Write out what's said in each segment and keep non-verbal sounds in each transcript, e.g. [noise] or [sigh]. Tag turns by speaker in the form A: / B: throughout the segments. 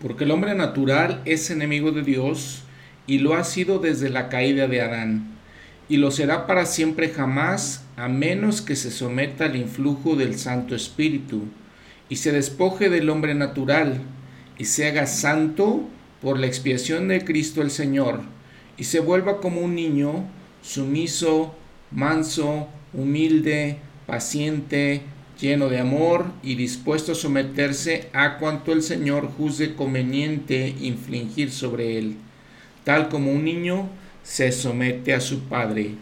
A: porque el hombre natural es enemigo de Dios y lo ha sido desde la caída de Adán, y lo será para siempre jamás, a menos que se someta al influjo del Santo Espíritu, y se despoje del hombre natural, y se haga santo por la expiación de Cristo el Señor, y se vuelva como un niño, sumiso, manso, humilde, paciente, lleno de amor y dispuesto a someterse a cuanto el Señor juzgue conveniente infligir sobre él, tal como un niño se somete a su padre.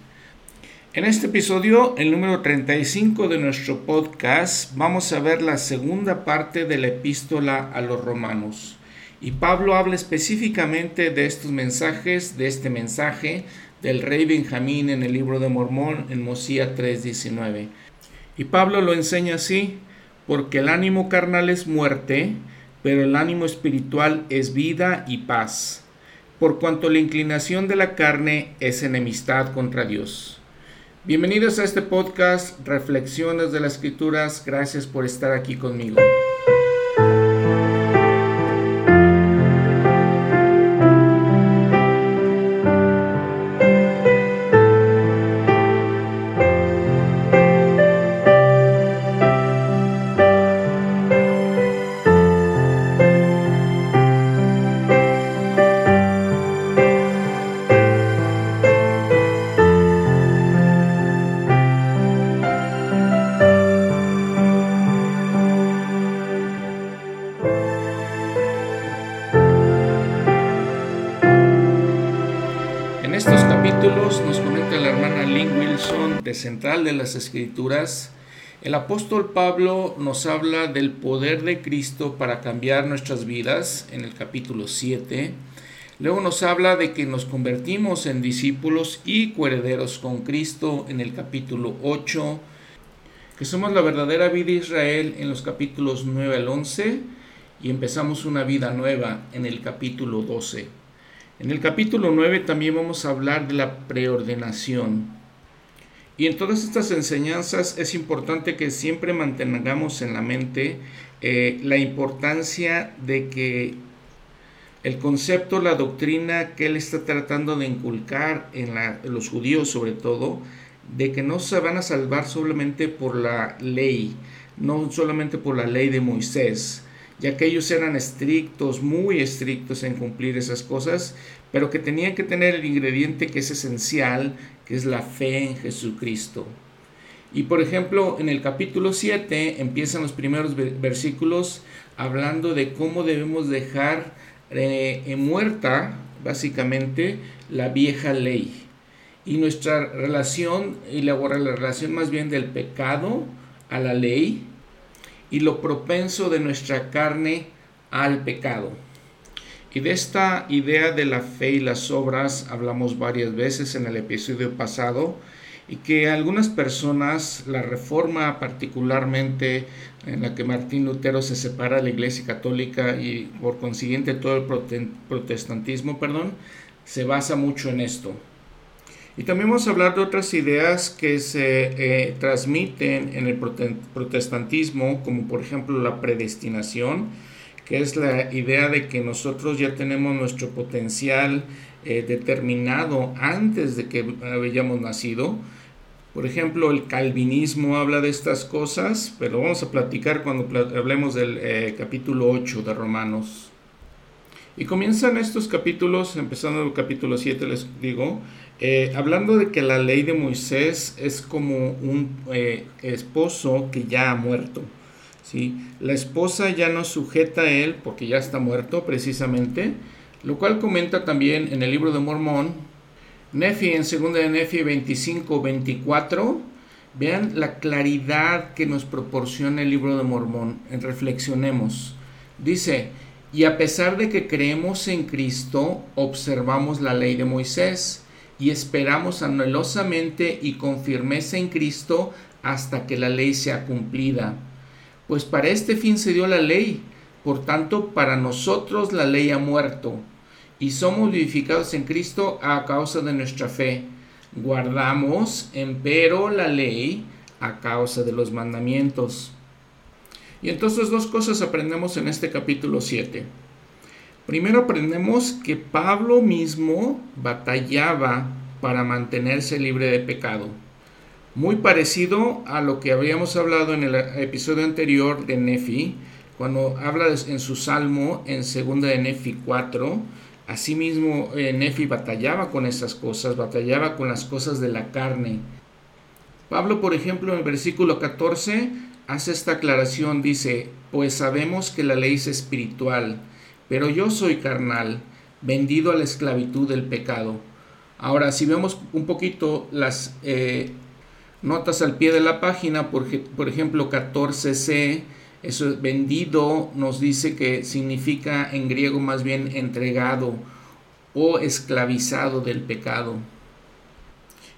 A: En este episodio, el número 35 de nuestro podcast, vamos a ver la segunda parte de la epístola a los romanos. Y Pablo habla específicamente de estos mensajes, de este mensaje del rey Benjamín en el libro de Mormón en Mosía 3:19. Y Pablo lo enseña así, porque el ánimo carnal es muerte, pero el ánimo espiritual es vida y paz, por cuanto la inclinación de la carne es enemistad contra Dios. Bienvenidos a este podcast, Reflexiones de las Escrituras, gracias por estar aquí conmigo. De las Escrituras, el apóstol Pablo nos habla del poder de Cristo para cambiar nuestras vidas en el capítulo 7. Luego nos habla de que nos convertimos en discípulos y coherederos con Cristo en el capítulo 8, que somos la verdadera vida de Israel en los capítulos 9 al 11 y empezamos una vida nueva en el capítulo 12. En el capítulo 9 también vamos a hablar de la preordenación. Y en todas estas enseñanzas es importante que siempre mantengamos en la mente eh, la importancia de que el concepto, la doctrina que él está tratando de inculcar en, en los judíos sobre todo, de que no se van a salvar solamente por la ley, no solamente por la ley de Moisés, ya que ellos eran estrictos, muy estrictos en cumplir esas cosas, pero que tenían que tener el ingrediente que es esencial, que es la fe en Jesucristo. Y por ejemplo, en el capítulo 7 empiezan los primeros versículos hablando de cómo debemos dejar eh, muerta, básicamente, la vieja ley. Y nuestra relación, y la relación más bien del pecado a la ley, y lo propenso de nuestra carne al pecado. Y de esta idea de la fe y las obras hablamos varias veces en el episodio pasado y que algunas personas, la reforma particularmente en la que Martín Lutero se separa de la Iglesia Católica y por consiguiente todo el protestantismo, perdón, se basa mucho en esto. Y también vamos a hablar de otras ideas que se eh, transmiten en el protestantismo, como por ejemplo la predestinación, que es la idea de que nosotros ya tenemos nuestro potencial eh, determinado antes de que hayamos nacido. Por ejemplo, el calvinismo habla de estas cosas, pero vamos a platicar cuando hablemos del eh, capítulo 8 de Romanos. Y comienzan estos capítulos, empezando el capítulo 7, les digo, eh, hablando de que la ley de Moisés es como un esposo que ya ha muerto. La esposa ya no sujeta a él porque ya está muerto precisamente, lo cual comenta también en el libro de Mormón, Nefi en 2 de Nefi 25, 24. Vean la claridad que nos proporciona el libro de Mormón. Reflexionemos. Dice, y a pesar de que creemos en Cristo, observamos la ley de Moisés y esperamos anhelosamente y con firmeza en Cristo hasta que la ley sea cumplida. Pues para este fin se dio la ley, por tanto para nosotros la ley ha muerto, y somos vivificados en Cristo a causa de nuestra fe. Guardamos, empero, la ley a causa de los mandamientos. Y entonces dos cosas aprendemos en este capítulo 7. Primero aprendemos que Pablo mismo batallaba para mantenerse libre de pecado. Muy parecido a lo que habíamos hablado en el episodio anterior de Nefi, cuando habla en su salmo en segunda de Nefi 4, asimismo eh, Nefi batallaba con esas cosas, batallaba con las cosas de la carne. Pablo, por ejemplo, en el versículo 14 hace esta aclaración, dice, pues sabemos que la ley es espiritual, pero yo soy carnal, vendido a la esclavitud del pecado. Ahora, si vemos un poquito las eh, notas al pie de la página, por, ejemplo, 14c, eso vendido nos dice que significa en griego más bien entregado o esclavizado del pecado.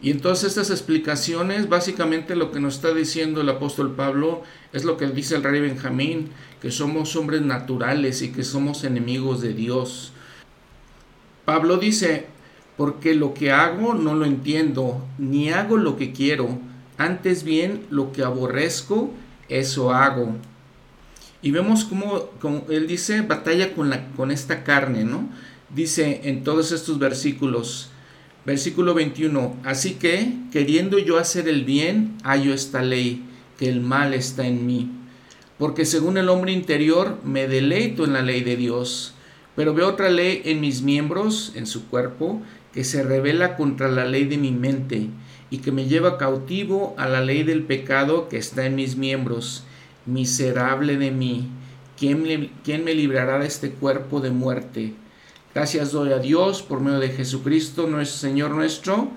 A: Y entonces estas explicaciones, básicamente lo que nos está diciendo el apóstol Pablo es lo que dice el rey Benjamín, que somos hombres naturales y que somos enemigos de Dios. Pablo dice, porque lo que hago no lo entiendo, ni hago lo que quiero, antes bien lo que aborrezco, eso hago. Y vemos cómo, él dice, batalla con, la, con esta carne, ¿no? Dice en todos estos versículos, versículo 21, así que, queriendo yo hacer el bien, hallo esta ley, que el mal está en mí. Porque según el hombre interior, me deleito en la ley de Dios, pero veo otra ley en mis miembros, en su cuerpo, que se revela contra la ley de mi mente y que me lleva cautivo a la ley del pecado que está en mis miembros miserable de mí, ¿quién, me librará de este cuerpo de muerte? Gracias doy a Dios por medio de Jesucristo, nuestro Señor nuestro.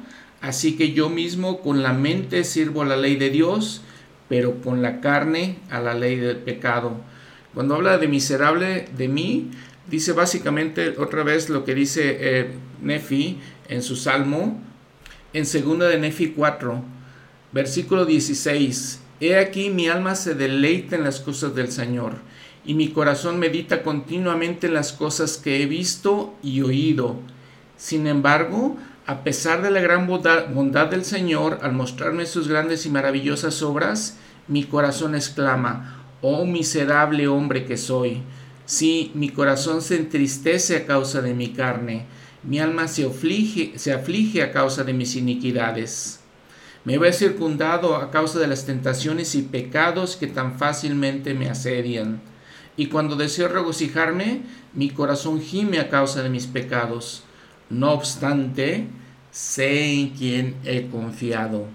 A: Así que yo mismo con la mente sirvo a la ley de Dios, pero con la carne a la ley del pecado. Cuando habla de miserable de mí, dice básicamente otra vez lo que dice eh, Nefi en su salmo, en segunda de Nefi 4, versículo 16. He aquí mi alma se deleita en las cosas del Señor, y mi corazón medita continuamente en las cosas que he visto y oído. Sin embargo, a pesar de la gran bondad, del Señor al mostrarme sus grandes y maravillosas obras, mi corazón exclama, oh miserable hombre que soy. Sí, mi corazón se entristece a causa de mi carne, mi alma se aflige, se aflige a causa de mis iniquidades. Me veo circundado a causa de las tentaciones y pecados que tan fácilmente me asedian. Y cuando deseo regocijarme, mi corazón gime a causa de mis pecados. No obstante, sé en quién he confiado.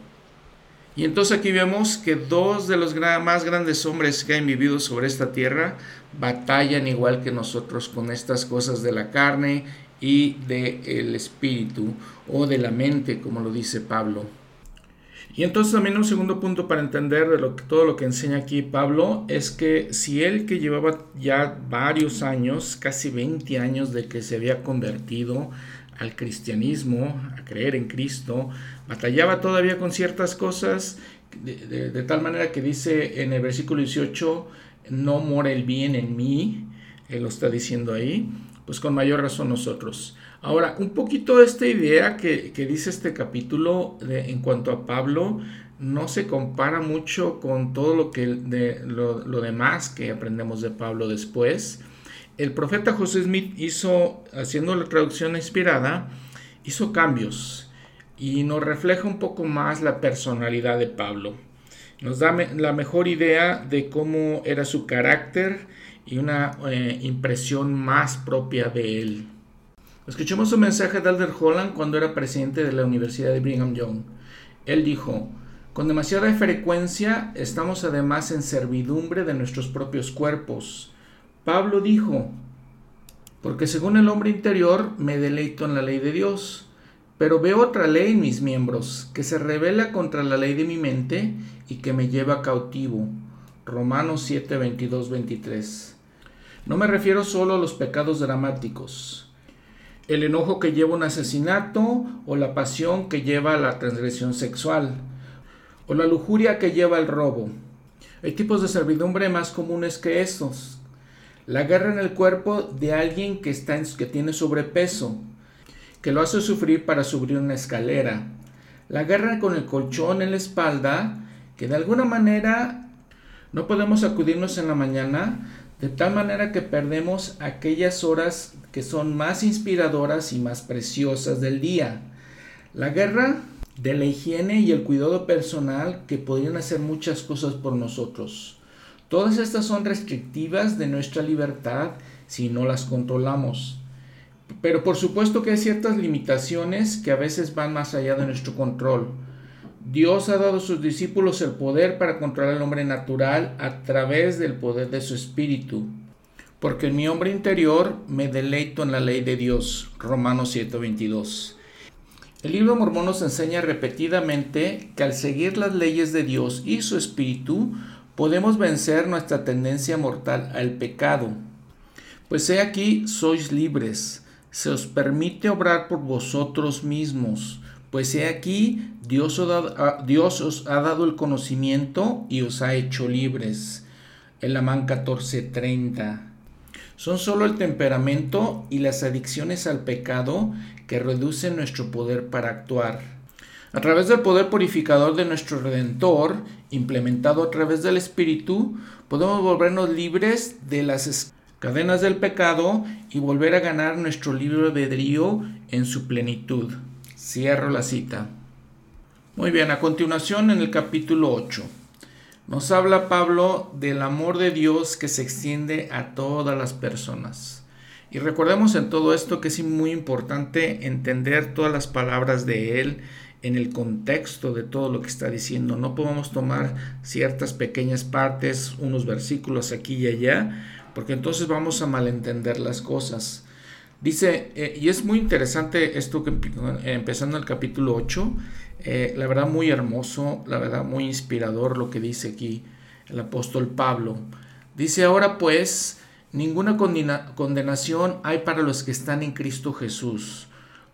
A: Y entonces aquí vemos que dos de los más grandes hombres que han vivido sobre esta tierra batallan igual que nosotros con estas cosas de la carne y del espíritu o de la mente, como lo dice Pablo. Y entonces también un segundo punto para entender de lo que, todo lo que enseña aquí Pablo es que si él que llevaba ya varios años, casi 20 años de que se había convertido al cristianismo, a creer en Cristo, batallaba todavía con ciertas cosas, de, de tal manera que dice en el versículo 18, no mora el bien en mí, él lo está diciendo ahí, pues con mayor razón nosotros. Ahora, un poquito de esta idea que, dice este capítulo en cuanto a Pablo no se compara mucho con todo lo, que de, lo, demás que aprendemos de Pablo después. El profeta José Smith hizo, haciendo la traducción inspirada, hizo cambios y nos refleja un poco más la personalidad de Pablo. Nos da la mejor idea de cómo era su carácter y una eh, impresión más propia de él. Escuchemos un mensaje de Alder Holland cuando era presidente de la Universidad de Brigham Young. Él dijo, con demasiada frecuencia estamos además en servidumbre de nuestros propios cuerpos. Pablo dijo, porque según el hombre interior me deleito en la ley de Dios, pero veo otra ley en mis miembros, que se revela contra la ley de mi mente y que me lleva cautivo. Romanos 7, 22, 23. No me refiero solo a los pecados dramáticos, el enojo que lleva un asesinato o la pasión que lleva a la transgresión sexual o la lujuria que lleva al robo. Hay tipos de servidumbre más comunes que estos. La guerra en el cuerpo de alguien que, está que tiene sobrepeso, que lo hace sufrir para subir una escalera. La guerra con el colchón en la espalda, que de alguna manera no podemos acudirnos en la mañana, de tal manera que perdemos aquellas horas que son más inspiradoras y más preciosas del día. La guerra de la higiene y el cuidado personal que podrían hacer muchas cosas por nosotros. Todas estas son restrictivas de nuestra libertad si no las controlamos. Pero por supuesto que hay ciertas limitaciones que a veces van más allá de nuestro control. Dios ha dado a sus discípulos el poder para controlar al hombre natural a través del poder de su espíritu. Porque en mi hombre interior me deleito en la ley de Dios. Romanos 7:22. El libro mormón nos enseña repetidamente que al seguir las leyes de Dios y su espíritu, podemos vencer nuestra tendencia mortal al pecado. Pues he aquí, sois libres, se os permite obrar por vosotros mismos, pues he aquí, Dios os, ha, dado el conocimiento y os ha hecho libres. El Amán 14:30. Son solo el temperamento y las adicciones al pecado que reducen nuestro poder para actuar. A través del poder purificador de nuestro Redentor, implementado a través del Espíritu, podemos volvernos libres de las cadenas del pecado y volver a ganar nuestro libre albedrío en su plenitud. Cierro la cita. Muy bien, a continuación en el capítulo 8. Nos habla Pablo del amor de Dios que se extiende a todas las personas. Y recordemos en todo esto que es muy importante entender todas las palabras de Él en el contexto de todo lo que está diciendo. No podemos tomar ciertas pequeñas partes, unos versículos aquí y allá, porque entonces vamos a malentender las cosas. Dice, eh, y es muy interesante esto que empezando el capítulo 8, eh, la verdad muy hermoso, la verdad muy inspirador lo que dice aquí el apóstol Pablo. Dice ahora pues, ninguna condenación hay para los que están en Cristo Jesús,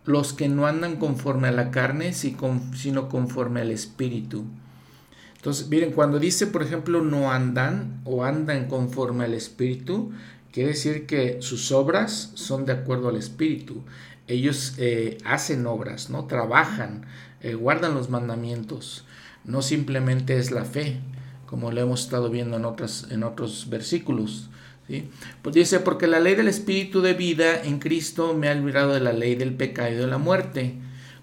A: los que no andan conforme a la carne, sino conforme al Espíritu. Entonces, miren, cuando dice, por ejemplo, no andan o andan conforme al Espíritu, quiere decir que sus obras son de acuerdo al Espíritu. Ellos eh, hacen obras, ¿no? Trabajan, eh, guardan los mandamientos. No simplemente es la fe, como lo hemos estado viendo en, otras, en otros versículos. ¿sí? Pues dice, porque la ley del Espíritu de vida en Cristo me ha librado de la ley del pecado y de la muerte.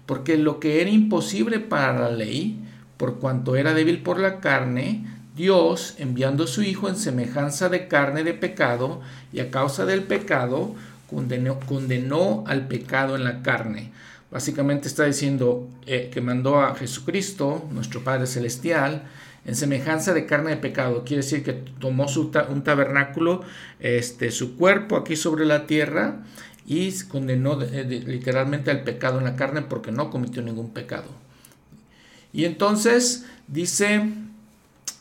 A: Porque lo que era imposible para la ley, por cuanto era débil por la carne, Dios, enviando a su Hijo en semejanza de carne de pecado, y a causa del pecado, condenó, al pecado en la carne. Básicamente está diciendo eh, que mandó a Jesucristo, nuestro Padre Celestial, en semejanza de carne de pecado. Quiere decir que tomó su un tabernáculo, este, su cuerpo aquí sobre la tierra, y condenó literalmente al pecado en la carne porque no cometió ningún pecado. Y entonces dice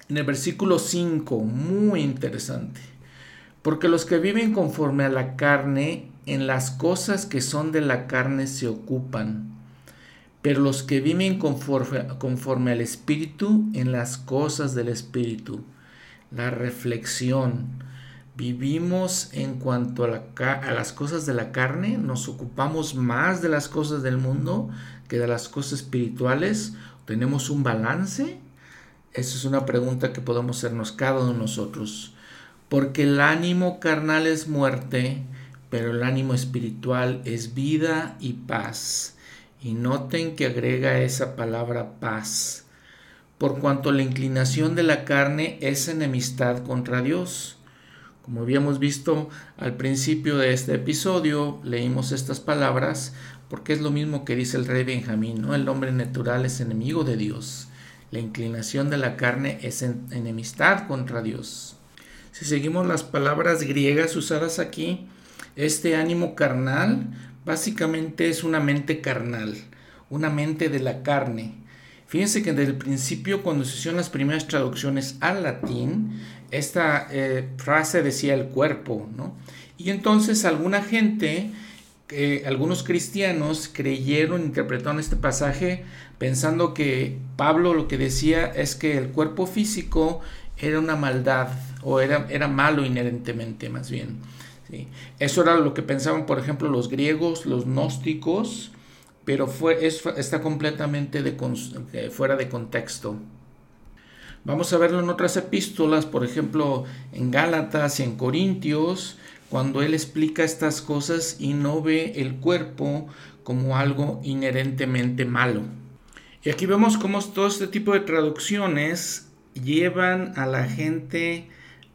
A: en el versículo 5, muy interesante, porque los que viven conforme a la carne, en las cosas que son de la carne se ocupan, pero los que viven conforme, al Espíritu, en las cosas del Espíritu. La reflexión. Vivimos en cuanto a, a las cosas de la carne, nos ocupamos más de las cosas del mundo que de las cosas espirituales ¿Tenemos un balance? Esa es una pregunta que podemos hacernos cada uno de nosotros. Porque el ánimo carnal es muerte, pero el ánimo espiritual es vida y paz. Y noten que agrega esa palabra paz. Por cuanto la inclinación de la carne es enemistad contra Dios. Como habíamos visto al principio de este episodio, leímos estas palabras porque es lo mismo que dice el rey Benjamín, ¿no? El hombre natural es enemigo de Dios. La inclinación de la carne es enemistad contra Dios. Si seguimos las palabras griegas usadas aquí, este ánimo carnal básicamente es una mente carnal, una mente de la carne. Fíjense que desde el principio, cuando se hicieron las primeras traducciones al latín, esta eh, frase decía el cuerpo, ¿no? Y entonces alguna gente algunos cristianos creyeron, interpretaron este pasaje pensando que Pablo lo que decía es que el cuerpo físico era una maldad o era, era malo inherentemente más bien. Eso era lo que pensaban, por ejemplo, los griegos, los gnósticos, pero fue, está completamente eh, fuera de contexto. Vamos a verlo en otras epístolas, por ejemplo, en Gálatas y en Corintios, cuando él explica estas cosas y no ve el cuerpo como algo inherentemente malo. Y aquí vemos cómo todo este tipo de traducciones llevan a la gente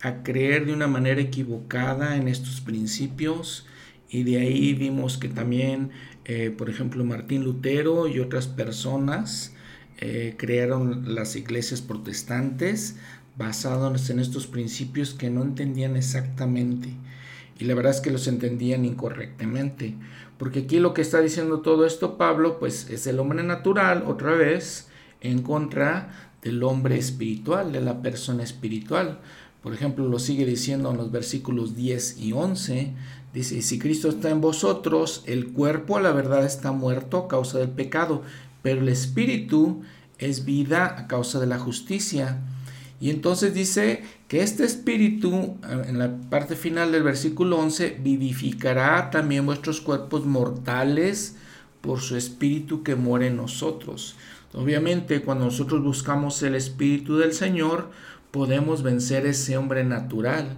A: a creer de una manera equivocada en estos principios y de ahí vimos que también, eh, por ejemplo, Martín Lutero y otras personas eh, crearon las iglesias protestantes basados en estos principios que no entendían exactamente y la verdad es que los entendían incorrectamente porque aquí lo que está diciendo todo esto Pablo pues es el hombre natural otra vez en contra del hombre espiritual de la persona espiritual por ejemplo, lo sigue diciendo en los versículos 10 y 11. Dice, si Cristo está en vosotros, el cuerpo la verdad está muerto a causa del pecado, pero el espíritu es vida a causa de la justicia. Y entonces dice que este espíritu, en la parte final del versículo 11, vivificará también vuestros cuerpos mortales por su espíritu que muere en nosotros. Obviamente, cuando nosotros buscamos el espíritu del Señor, podemos vencer ese hombre natural,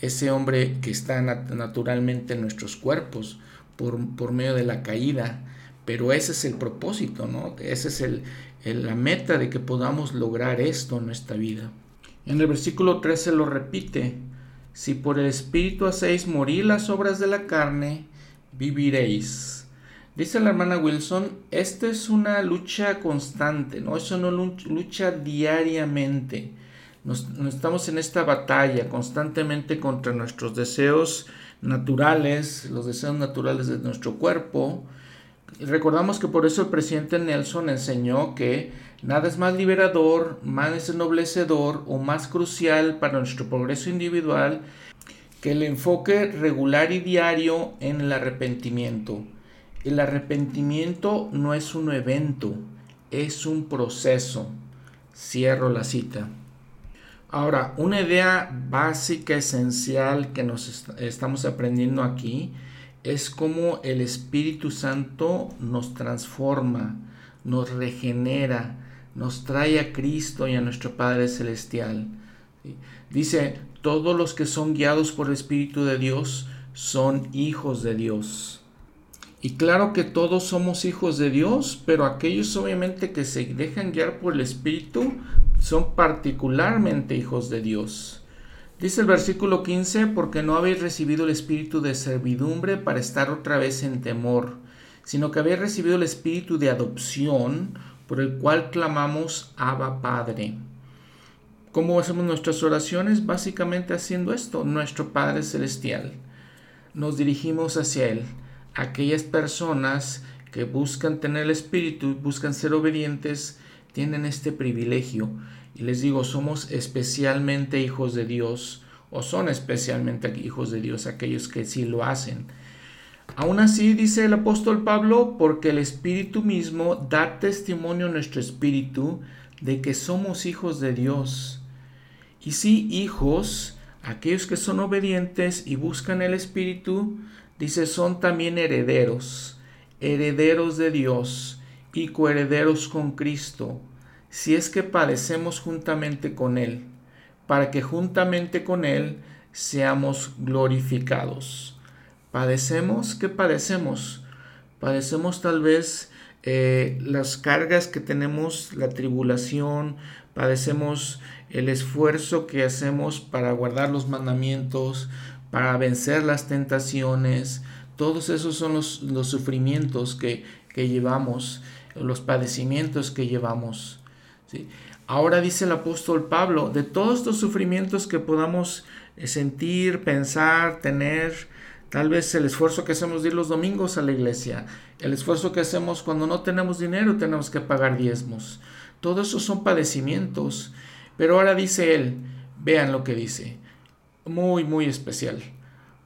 A: ese hombre que está naturalmente en nuestros cuerpos por, por, medio de la caída. Pero ese es el propósito, ¿no? Esa es el, la meta de que podamos lograr esto en nuestra vida. En el versículo 13 lo repite, si por el Espíritu hacéis morir las obras de la carne, viviréis. Dice la hermana Wilson, esta es una lucha constante, ¿no? Es una lucha diariamente. Nos, estamos en esta batalla constantemente contra nuestros deseos naturales, los deseos naturales de nuestro cuerpo. Recordamos que por eso el presidente Nelson enseñó que nada es más liberador, más ennoblecedor o más crucial para nuestro progreso individual que el enfoque regular y diario en el arrepentimiento. El arrepentimiento no es un evento, es un proceso. Cierro la cita. Ahora, una idea básica, esencial que nos estamos aprendiendo aquí es cómo el Espíritu Santo nos transforma, nos regenera, nos trae a Cristo y a nuestro Padre Celestial. Dice, todos los que son guiados por el Espíritu de Dios son hijos de Dios. Y claro que todos somos hijos de Dios, pero aquellos obviamente que se dejan guiar por el Espíritu son particularmente hijos de Dios. Dice el versículo 15, porque no habéis recibido el espíritu de servidumbre para estar otra vez en temor, sino que habéis recibido el espíritu de adopción, por el cual clamamos Abba Padre. ¿Cómo hacemos nuestras oraciones? Básicamente haciendo esto, nuestro Padre Celestial. Nos dirigimos hacia Él. Aquellas personas que buscan tener el espíritu, buscan ser obedientes, tienen este privilegio. Y les digo, somos especialmente hijos de Dios, o son especialmente hijos de Dios aquellos que sí lo hacen. Aún así, dice el apóstol Pablo, porque el Espíritu mismo da testimonio a nuestro espíritu de que somos hijos de Dios. Y sí, hijos, aquellos que son obedientes y buscan el Espíritu, dice, son también herederos, herederos de Dios y coherederos con Cristo, si es que padecemos juntamente con Él, para que juntamente con Él seamos glorificados. ¿Padecemos? ¿Qué padecemos? Padecemos tal vez eh, las cargas que tenemos, la tribulación, padecemos el esfuerzo que hacemos para guardar los mandamientos, para vencer las tentaciones. Todos esos son los, los sufrimientos que, que llevamos los padecimientos que llevamos. ¿sí? Ahora dice el apóstol Pablo, de todos estos sufrimientos que podamos eh, sentir, pensar, tener, tal vez el esfuerzo que hacemos de ir los domingos a la iglesia, el esfuerzo que hacemos cuando no tenemos dinero, tenemos que pagar diezmos. Todos esos son padecimientos. Pero ahora dice él, vean lo que dice, muy, muy especial,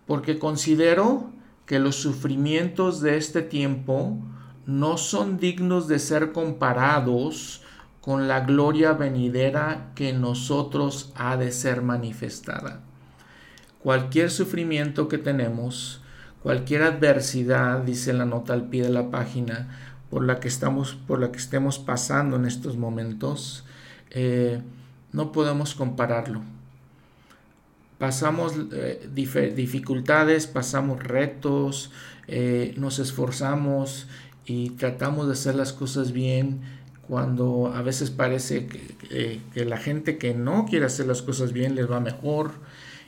A: porque considero que los sufrimientos de este tiempo no son dignos de ser comparados con la gloria venidera que en nosotros ha de ser manifestada. Cualquier sufrimiento que tenemos, cualquier adversidad, dice la nota al pie de la página, por la que estamos, por la que estemos pasando en estos momentos, eh, no podemos compararlo. pasamos eh, dificultades, pasamos retos, eh, nos esforzamos y tratamos de hacer las cosas bien cuando a veces parece que, que, la gente que no quiere hacer las cosas bien les va mejor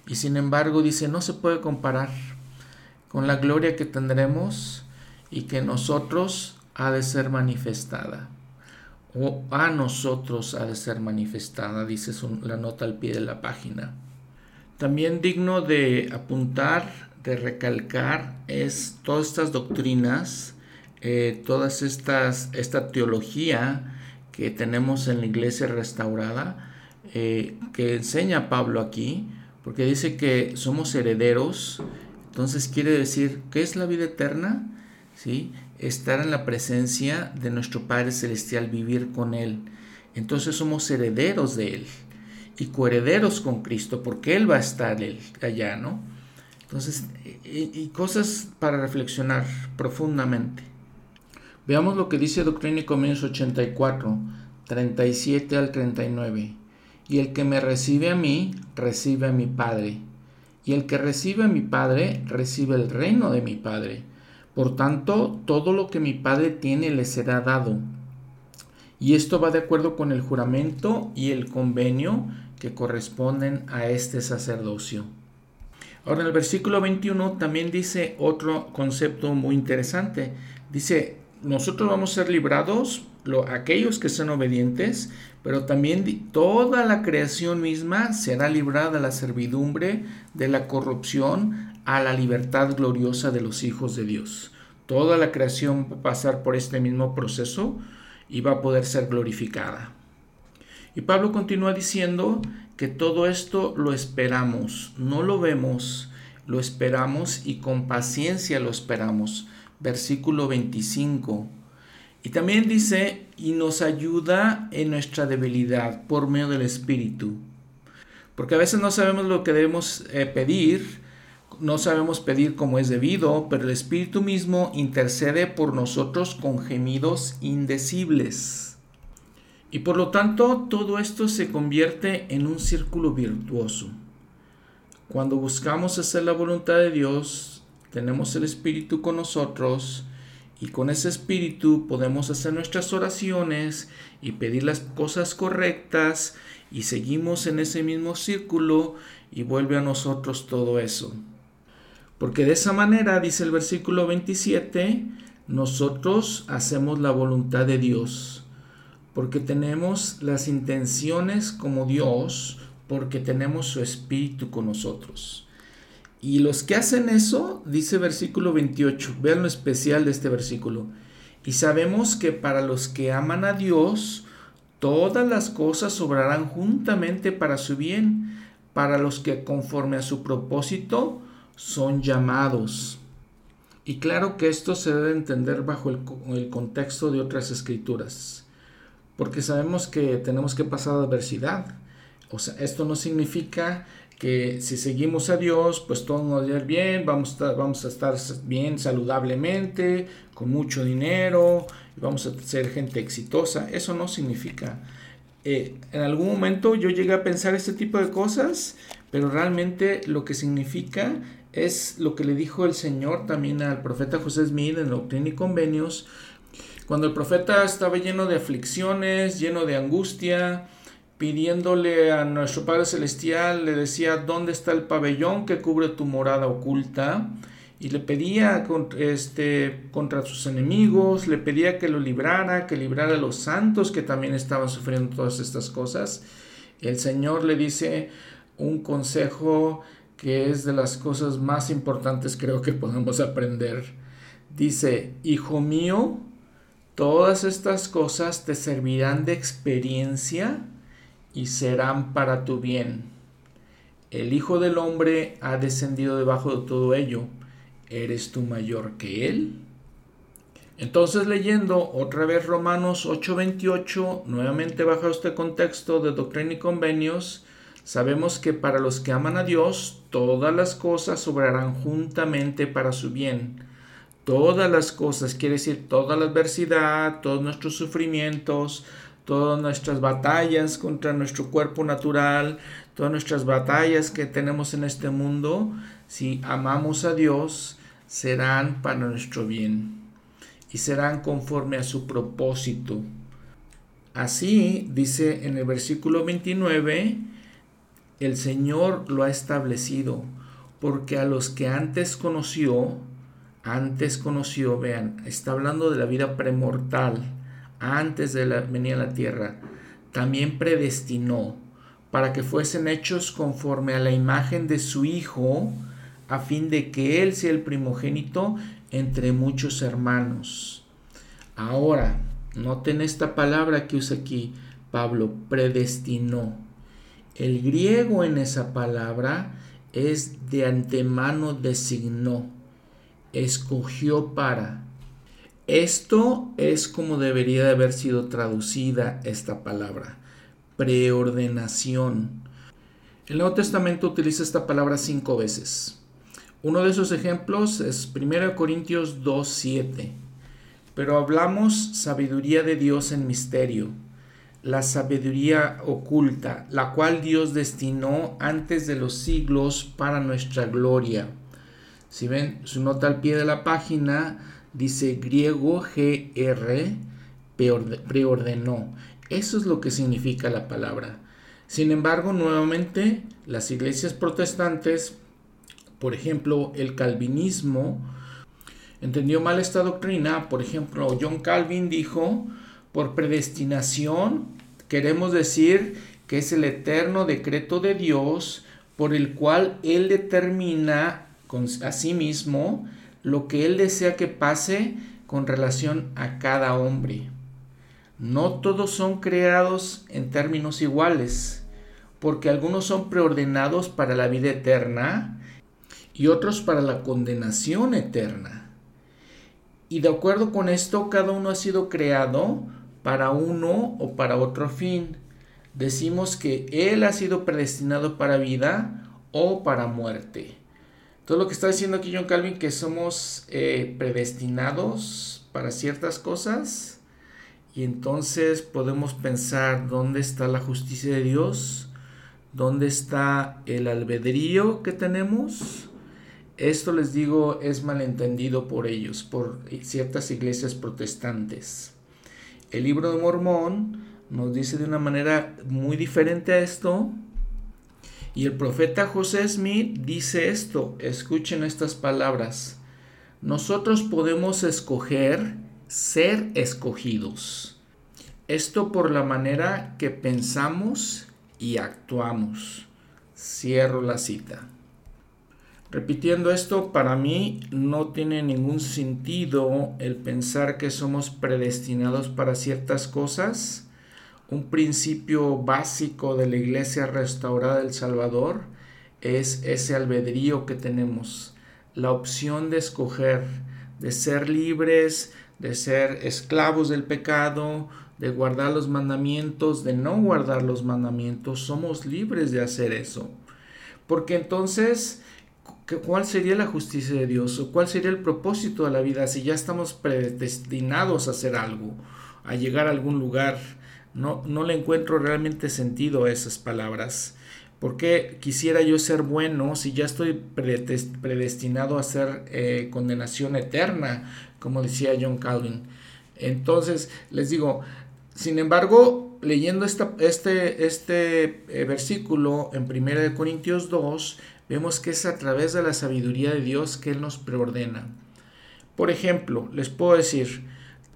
A: y sin embargo dice no se puede comparar con la gloria que tendremos y que nosotros ha de ser manifestada o a nosotros ha de ser manifestada, dice la nota al pie de la página. También digno de apuntar, de recalcar, es todas estas doctrinas, eh, todas estas, esta teología que tenemos en la iglesia restaurada, eh, que enseña Pablo aquí, porque dice que somos herederos, entonces quiere decir, ¿qué es la vida eterna? ¿Sí? Estar en la presencia de nuestro Padre Celestial, vivir con Él. Entonces somos herederos de Él y coherederos con Cristo, porque Él va a estar allá, ¿no? Entonces, y, cosas para reflexionar profundamente. Veamos lo que dice Doctrina y Comienzo 84, 37 al 39. Y el que me recibe a mí, recibe a mi Padre. Y el que recibe a mi Padre, recibe el reino de mi Padre. Por tanto, todo lo que mi Padre tiene le será dado. Y esto va de acuerdo con el juramento y el convenio que corresponden a este sacerdocio. Ahora en el versículo 21 también dice otro concepto muy interesante. Dice, nosotros vamos a ser librados, lo, aquellos que sean obedientes, pero también toda la creación misma será librada de la servidumbre, de la corrupción, a la libertad gloriosa de los hijos de Dios. Toda la creación va a pasar por este mismo proceso y va a poder ser glorificada. Y Pablo continúa diciendo que todo esto lo esperamos, no lo vemos, lo esperamos y con paciencia lo esperamos. Versículo 25. Y también dice, y nos ayuda en nuestra debilidad por medio del Espíritu. Porque a veces no sabemos lo que debemos eh, pedir, no sabemos pedir como es debido, pero el Espíritu mismo intercede por nosotros con gemidos indecibles. Y por lo tanto todo esto se convierte en un círculo virtuoso. Cuando buscamos hacer la voluntad de Dios, tenemos el Espíritu con nosotros y con ese Espíritu podemos hacer nuestras oraciones y pedir las cosas correctas y seguimos en ese mismo círculo y vuelve a nosotros todo eso. Porque de esa manera, dice el versículo 27, nosotros hacemos la voluntad de Dios porque tenemos las intenciones como Dios, porque tenemos su espíritu con nosotros. Y los que hacen eso, dice versículo 28, vean lo especial de este versículo. Y sabemos que para los que aman a Dios, todas las cosas obrarán juntamente para su bien, para los que conforme a su propósito son llamados. Y claro que esto se debe entender bajo el, el contexto de otras escrituras porque sabemos que tenemos que pasar adversidad. O sea, esto no significa que si seguimos a Dios, pues todo nos va a ir bien, vamos a, estar, vamos a estar bien saludablemente, con mucho dinero, vamos a ser gente exitosa. Eso no significa. Eh, en algún momento yo llegué a pensar este tipo de cosas, pero realmente lo que significa es lo que le dijo el Señor también al profeta José Smith en Doctrina y Convenios, cuando el profeta estaba lleno de aflicciones, lleno de angustia, pidiéndole a nuestro Padre Celestial, le decía, ¿dónde está el pabellón que cubre tu morada oculta? Y le pedía este, contra sus enemigos, le pedía que lo librara, que librara a los santos que también estaban sufriendo todas estas cosas. El Señor le dice un consejo que es de las cosas más importantes creo que podemos aprender. Dice, Hijo mío, Todas estas cosas te servirán de experiencia y serán para tu bien. El Hijo del Hombre ha descendido debajo de todo ello. ¿Eres tú mayor que Él? Entonces leyendo otra vez Romanos 8:28, nuevamente bajo este contexto de doctrina y convenios, sabemos que para los que aman a Dios, todas las cosas obrarán juntamente para su bien todas las cosas, quiere decir toda la adversidad, todos nuestros sufrimientos, todas nuestras batallas contra nuestro cuerpo natural, todas nuestras batallas que tenemos en este mundo, si amamos a Dios, serán para nuestro bien y serán conforme a su propósito. Así dice en el versículo 29, el Señor lo ha establecido, porque a los que antes conoció, antes conoció, vean, está hablando de la vida premortal, antes de venir a la tierra, también predestinó para que fuesen hechos conforme a la imagen de su Hijo, a fin de que Él sea el primogénito entre muchos hermanos. Ahora, noten esta palabra que usa aquí Pablo, predestinó. El griego en esa palabra es de antemano designó, escogió para. Esto es como debería de haber sido traducida esta palabra, preordenación. El Nuevo Testamento utiliza esta palabra cinco veces. Uno de esos ejemplos es 1 Corintios 2.7. Pero hablamos sabiduría de Dios en misterio, la sabiduría oculta, la cual Dios destinó antes de los siglos para nuestra gloria. Si ven su nota al pie de la página, dice griego GR, preordenó. Eso es lo que significa la palabra. Sin embargo, nuevamente, las iglesias protestantes por ejemplo, el calvinismo entendió mal esta doctrina. Por ejemplo, John Calvin dijo, por predestinación queremos decir que es el eterno decreto de Dios por el cual Él determina a sí mismo lo que Él desea que pase con relación a cada hombre. No todos son creados en términos iguales, porque algunos son preordenados para la vida eterna y otros para la condenación eterna. Y de acuerdo con esto, cada uno ha sido creado para uno o para otro fin. Decimos que Él ha sido predestinado para vida o para muerte. Todo lo que está diciendo aquí John Calvin, que somos eh, predestinados para ciertas cosas. Y entonces podemos pensar dónde está la justicia de Dios, dónde está el albedrío que tenemos esto les digo es malentendido por ellos, por ciertas iglesias protestantes. El libro de Mormón nos dice de una manera muy diferente a esto. Y el profeta José Smith dice esto, escuchen estas palabras. Nosotros podemos escoger ser escogidos. Esto por la manera que pensamos y actuamos. Cierro la cita. Repitiendo esto, para mí no tiene ningún sentido el pensar que somos predestinados para ciertas cosas. Un principio básico de la iglesia restaurada del Salvador es ese albedrío que tenemos, la opción de escoger, de ser libres, de ser esclavos del pecado, de guardar los mandamientos, de no guardar los mandamientos. Somos libres de hacer eso. Porque entonces ¿Cuál sería la justicia de Dios? ¿O cuál sería el propósito de la vida si ya estamos predestinados a hacer algo, a llegar a algún lugar? No, no le encuentro realmente sentido a esas palabras. ¿Por qué quisiera yo ser bueno si ya estoy predestinado a ser eh, condenación eterna, como decía John Calvin? Entonces, les digo, sin embargo, leyendo esta, este, este eh, versículo en 1 Corintios 2, vemos que es a través de la sabiduría de Dios que Él nos preordena. Por ejemplo, les puedo decir,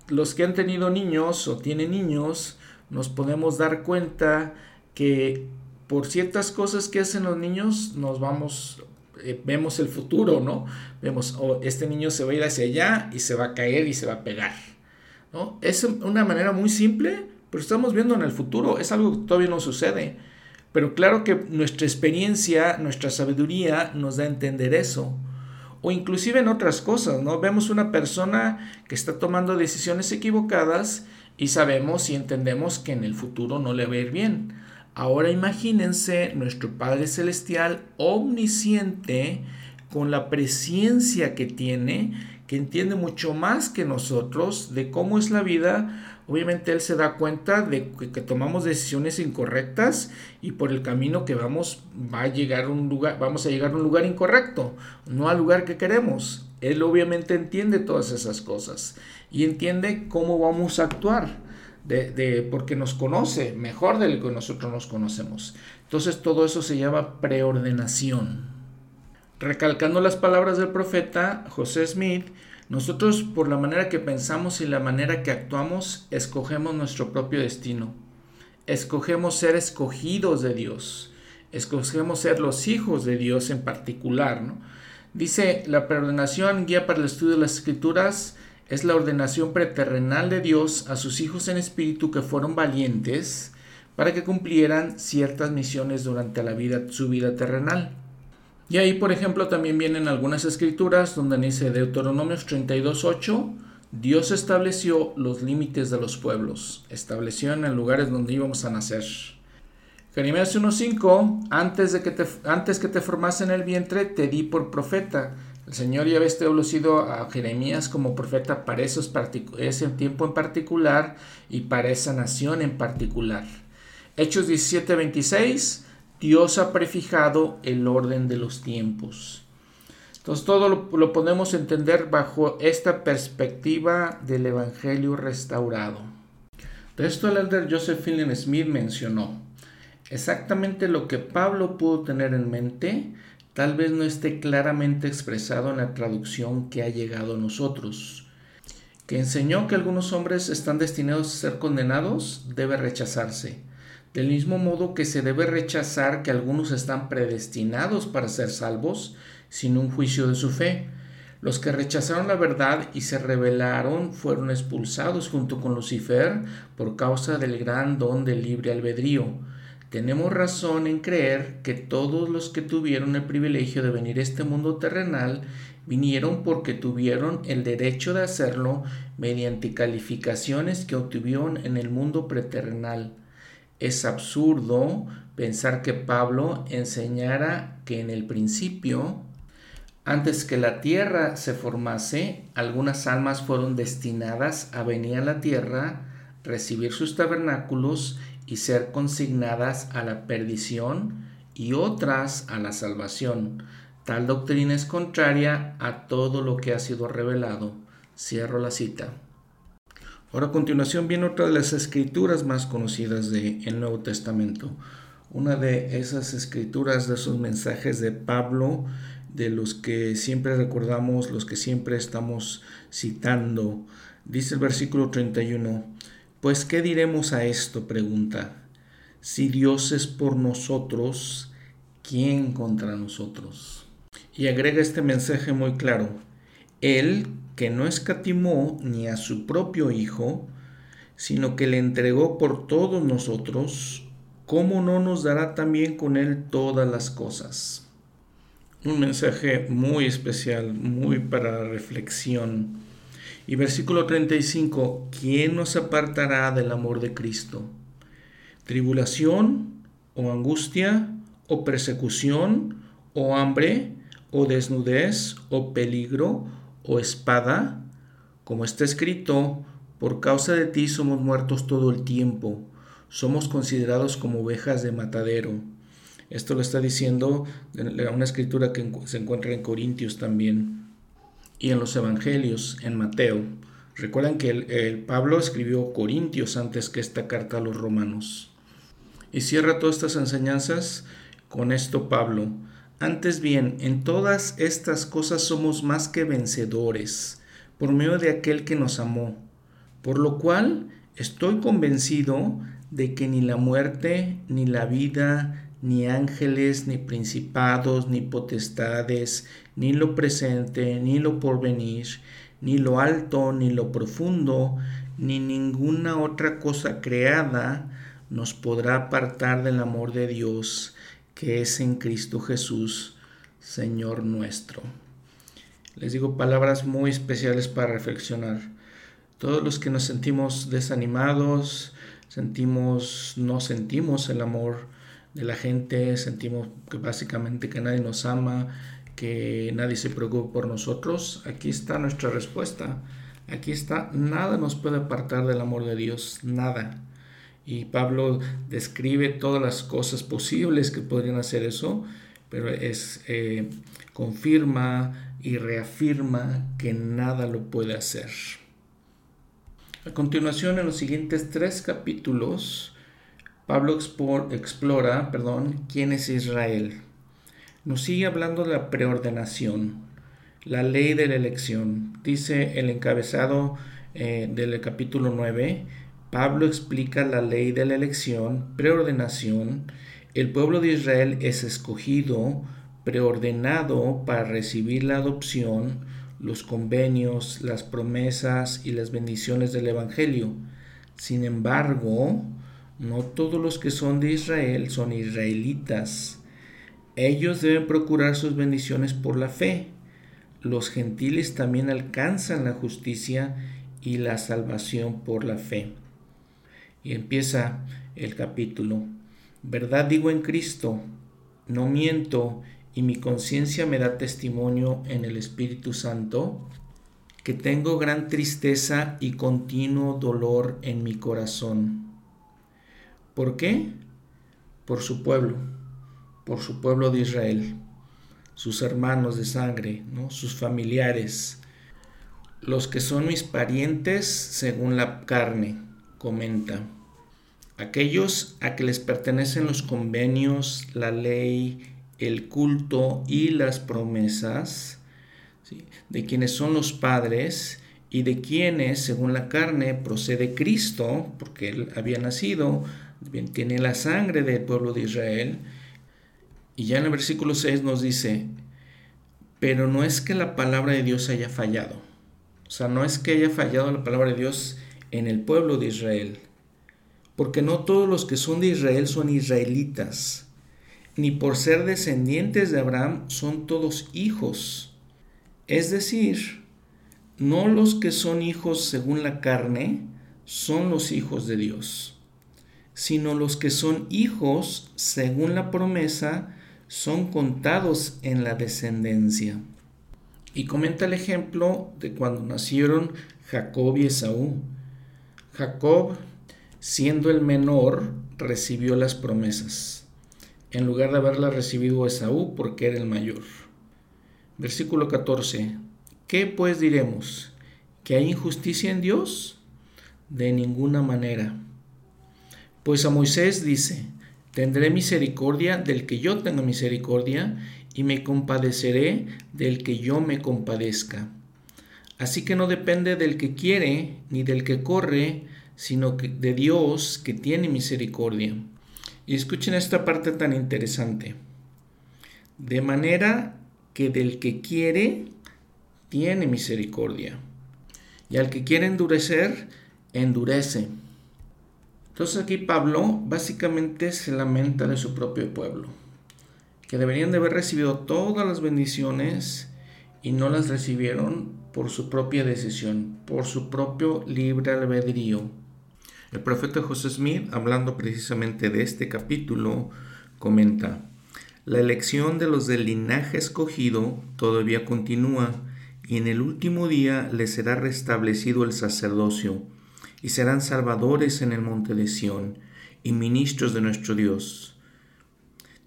A: los que han tenido niños o tienen niños, nos podemos dar cuenta que por ciertas cosas que hacen los niños, nos vamos, eh, vemos el futuro, ¿no? Vemos, oh, este niño se va a ir hacia allá y se va a caer y se va a pegar, ¿no? Es una manera muy simple, pero estamos viendo en el futuro, es algo que todavía no sucede. Pero claro que nuestra experiencia, nuestra sabiduría nos da a entender eso. O inclusive en otras cosas, ¿no? Vemos una persona que está tomando decisiones equivocadas y sabemos y entendemos que en el futuro no le va a ir bien. Ahora imagínense nuestro Padre Celestial omnisciente con la presencia que tiene que entiende mucho más que nosotros de cómo es la vida. Obviamente Él se da cuenta de que, tomamos decisiones incorrectas y por el camino que vamos va a llegar un lugar, vamos a llegar a un lugar incorrecto, no al lugar que queremos. Él obviamente entiende todas esas cosas y entiende cómo vamos a actuar. De, de, porque nos conoce mejor de lo que nosotros nos conocemos. Entonces todo eso se llama preordenación. Recalcando las palabras del profeta José Smith, nosotros por la manera que pensamos y la manera que actuamos, escogemos nuestro propio destino. Escogemos ser escogidos de Dios. Escogemos ser los hijos de Dios en particular. Dice, la preordenación guía para el estudio de las escrituras es la ordenación preterrenal de Dios a sus hijos en espíritu que fueron valientes para que cumplieran ciertas misiones durante la vida, su vida terrenal. Y ahí, por ejemplo, también vienen algunas escrituras donde dice Deuteronomios 32.8, Dios estableció los límites de los pueblos, estableció en lugares donde íbamos a nacer. Jeremías 1.5, antes, de que te, antes que te formase en el vientre, te di por profeta. El Señor ya había establecido a Jeremías como profeta para esos ese tiempo en particular y para esa nación en particular. Hechos 17.26, Dios ha prefijado el orden de los tiempos. Entonces todo lo, podemos entender bajo esta perspectiva del Evangelio restaurado. De esto el elder Joseph Fielding Smith mencionó. Exactamente lo que Pablo pudo tener en mente tal vez no esté claramente expresado en la traducción que ha llegado a nosotros. Que enseñó que algunos hombres están destinados a ser condenados debe rechazarse del mismo modo que se debe rechazar que algunos están predestinados para ser salvos sin un juicio de su fe. Los que rechazaron la verdad y se rebelaron fueron expulsados junto con Lucifer por causa del gran don del libre albedrío. Tenemos razón en creer que todos los que tuvieron el privilegio de venir a este mundo terrenal vinieron porque tuvieron el derecho de hacerlo mediante calificaciones que obtuvieron en el mundo preterrenal. Es absurdo pensar que Pablo enseñara que en el principio, antes que la tierra se formase, algunas almas fueron destinadas a venir a la tierra, recibir sus tabernáculos y ser consignadas a la perdición y otras a la salvación. Tal doctrina es contraria a todo lo que ha sido revelado. Cierro la cita. Ahora a continuación viene otra de las escrituras más conocidas del Nuevo Testamento. Una de esas escrituras, de esos mensajes de Pablo, de los que siempre recordamos, los que siempre estamos citando. Dice el versículo 31, pues ¿qué diremos a esto? pregunta. Si Dios es por nosotros, ¿quién contra nosotros? Y agrega este mensaje muy claro. Él que no escatimó ni a su propio Hijo, sino que le entregó por todos nosotros, ¿cómo no nos dará también con Él todas las cosas? Un mensaje muy especial, muy para reflexión. Y versículo 35, ¿quién nos apartará del amor de Cristo? ¿Tribulación o angustia o persecución o hambre o desnudez o peligro o espada, como está escrito, por causa de ti somos muertos todo el tiempo, somos considerados como ovejas de matadero. Esto lo está diciendo una escritura que se encuentra en Corintios también y en los Evangelios, en Mateo. Recuerdan que el, Pablo escribió Corintios antes que esta carta a los romanos. Y cierra todas estas enseñanzas con esto Pablo. Antes bien, en todas estas cosas somos más que vencedores, por medio de aquel que nos amó, por lo cual estoy convencido de que ni la muerte, ni la vida, ni ángeles, ni principados, ni potestades, ni lo presente, ni lo porvenir, ni lo alto, ni lo profundo, ni ninguna otra cosa creada nos podrá apartar del amor de Dios que es en Cristo Jesús, Señor nuestro. Les digo palabras muy especiales para reflexionar. Todos los que nos sentimos desanimados, sentimos, no sentimos el amor de la gente, sentimos que básicamente que nadie nos ama, que nadie se preocupe por nosotros, aquí está nuestra respuesta. Aquí está, nada nos puede apartar del amor de Dios, nada. Y Pablo describe todas las cosas posibles que podrían hacer eso, pero es eh, confirma y reafirma que nada lo puede hacer. A continuación, en los siguientes tres capítulos, Pablo explora, perdón, quién es Israel. Nos sigue hablando de la preordenación, la ley de la elección. Dice el encabezado eh, del capítulo 9, Pablo explica la ley de la elección, preordenación. El pueblo de Israel es escogido, preordenado para recibir la adopción, los convenios, las promesas y las bendiciones del Evangelio. Sin embargo, no todos los que son de Israel son israelitas. Ellos deben procurar sus bendiciones por la fe. Los gentiles también alcanzan la justicia y la salvación por la fe. Y empieza el capítulo. Verdad digo en Cristo, no miento, y mi conciencia me da testimonio en el Espíritu Santo, que tengo gran tristeza y continuo dolor en mi corazón ¿Por qué? Por su pueblo, por su pueblo de Israel, sus hermanos de sangre, ¿no? sus familiares, los que son mis parientes según la carne, comenta. Aquellos a que les pertenecen los convenios, la ley, el culto y las promesas, de quienes son los padres y de quienes, según la carne, procede Cristo, porque él había nacido, tiene la sangre del pueblo de Israel. Y ya en el versículo 6 nos dice, pero no es que la palabra de Dios haya fallado. O sea, no es que haya fallado la palabra de Dios en el pueblo de Israel. Porque no todos los que son de Israel son israelitas. Ni por ser descendientes de Abraham son todos hijos. Es decir, no los que son hijos según la carne son los hijos de Dios sino los que son hijos según la promesa son contados en la descendencia. Y comenta el ejemplo de cuando nacieron Jacob y Esaú. Jacob, siendo el menor, recibió las promesas, en lugar de haberlas recibido Esaú porque era el mayor. Versículo 14. ¿Qué pues diremos? ¿Que hay injusticia en Dios? De ninguna manera pues a Moisés dice, tendré misericordia del que yo tenga misericordia y me compadeceré del que yo me compadezca. Así que no depende del que quiere ni del que corre, sino de Dios que tiene misericordia. Y escuchen esta parte tan interesante. De manera que del que quiere, tiene misericordia. Y al que quiere endurecer, endurece. Entonces aquí Pablo básicamente se lamenta de su propio pueblo, que deberían de haber recibido todas las bendiciones y no las recibieron por su propia decisión, por su propio libre albedrío. El profeta José Smith, hablando precisamente de este capítulo, comenta, la elección de los del linaje escogido todavía continúa y en el último día les será restablecido el sacerdocio y serán salvadores en el monte de Sión y ministros de nuestro Dios.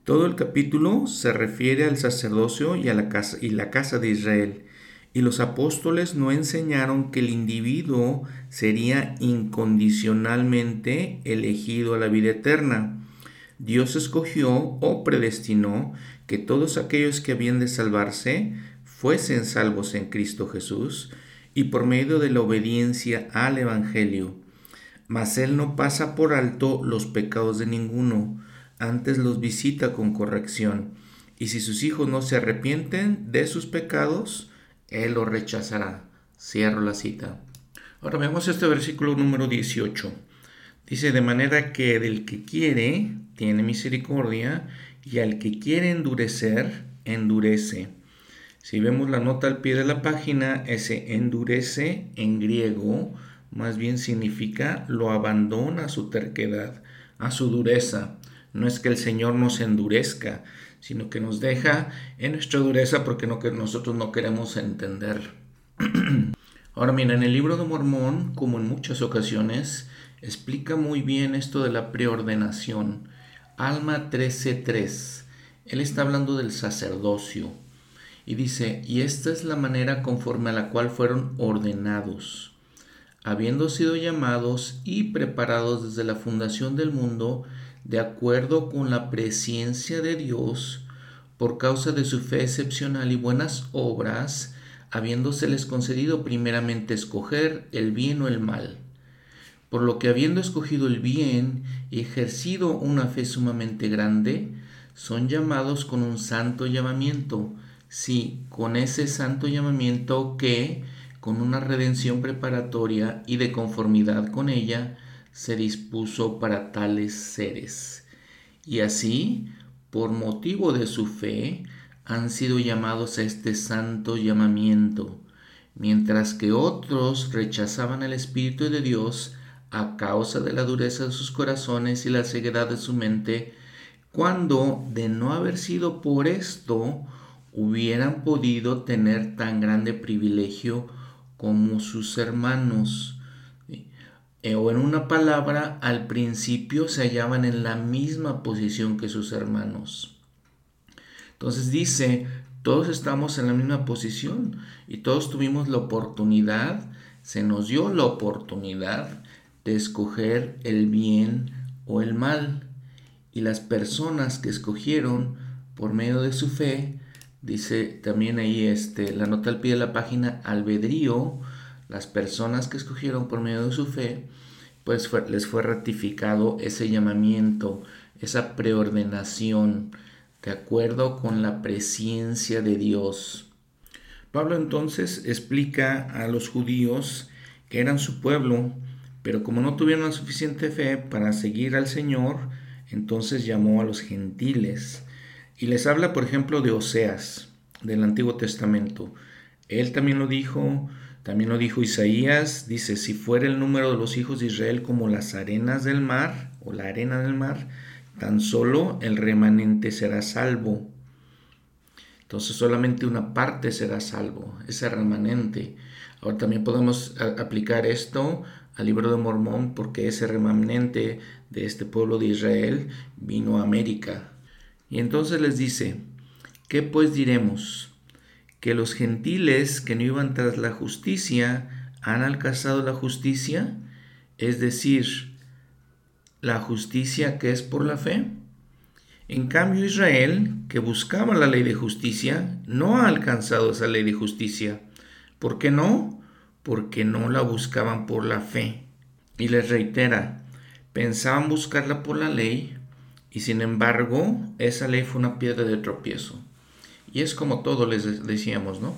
A: Todo el capítulo se refiere al sacerdocio y a la casa y la casa de Israel. Y los apóstoles no enseñaron que el individuo sería incondicionalmente elegido a la vida eterna. Dios escogió o predestinó que todos aquellos que habían de salvarse fuesen salvos en Cristo Jesús, y por medio de la obediencia al Evangelio. Mas Él no pasa por alto los pecados de ninguno, antes los visita con corrección, y si sus hijos no se arrepienten de sus pecados, Él los rechazará. Cierro la cita. Ahora veamos este versículo número 18. Dice, de manera que del que quiere, tiene misericordia, y al que quiere endurecer, endurece. Si vemos la nota al pie de la página, ese endurece en griego más bien significa lo abandona a su terquedad, a su dureza. No es que el Señor nos endurezca, sino que nos deja en nuestra dureza porque no, que nosotros no queremos entender. [clears throat] Ahora mira, en el libro de Mormón, como en muchas ocasiones, explica muy bien esto de la preordenación. Alma 13.3. Él está hablando del sacerdocio. Y dice, y esta es la manera conforme a la cual fueron ordenados, habiendo sido llamados y preparados desde la fundación del mundo, de acuerdo con la presencia de Dios, por causa de su fe excepcional y buenas obras, habiéndoseles concedido primeramente escoger el bien o el mal. Por lo que habiendo escogido el bien y ejercido una fe sumamente grande, son llamados con un santo llamamiento, sí, con ese santo llamamiento que, con una redención preparatoria y de conformidad con ella, se dispuso para tales seres. Y así, por motivo de su fe, han sido llamados a este santo llamamiento, mientras que otros rechazaban el Espíritu de Dios a causa de la dureza de sus corazones y la ceguedad de su mente, cuando de no haber sido por esto, hubieran podido tener tan grande privilegio como sus hermanos. Eh, o en una palabra, al principio se hallaban en la misma posición que sus hermanos. Entonces dice, todos estamos en la misma posición y todos tuvimos la oportunidad, se nos dio la oportunidad de escoger el bien o el mal. Y las personas que escogieron por medio de su fe, dice también ahí este, la nota al pie de la página, albedrío, las personas que escogieron por medio de su fe, pues les fue ratificado ese llamamiento, esa preordenación, de acuerdo con la presencia de Dios. Pablo entonces explica a los judíos que eran su pueblo, pero como no tuvieron la suficiente fe para seguir al Señor, entonces llamó a los gentiles. Y les habla, por ejemplo, de Oseas, del Antiguo Testamento. Él también lo dijo, también lo dijo Isaías, dice, si fuera el número de los hijos de Israel como las arenas del mar, o la arena del mar, tan solo el remanente será salvo. Entonces solamente una parte será salvo, ese remanente. Ahora también podemos aplicar esto al libro de Mormón porque ese remanente de este pueblo de Israel vino a América. Y entonces les dice, ¿qué pues diremos? que los gentiles que no iban tras la justicia han alcanzado la justicia, es decir, la justicia que es por la fe. En cambio, Israel, que buscaba la ley de justicia, no ha alcanzado esa ley de justicia. ¿Por qué no? Porque no la buscaban por la fe. Y les reitera, pensaban buscarla por la ley, y sin embargo, esa ley fue una piedra de tropiezo. Y es como todo les decíamos, ¿no?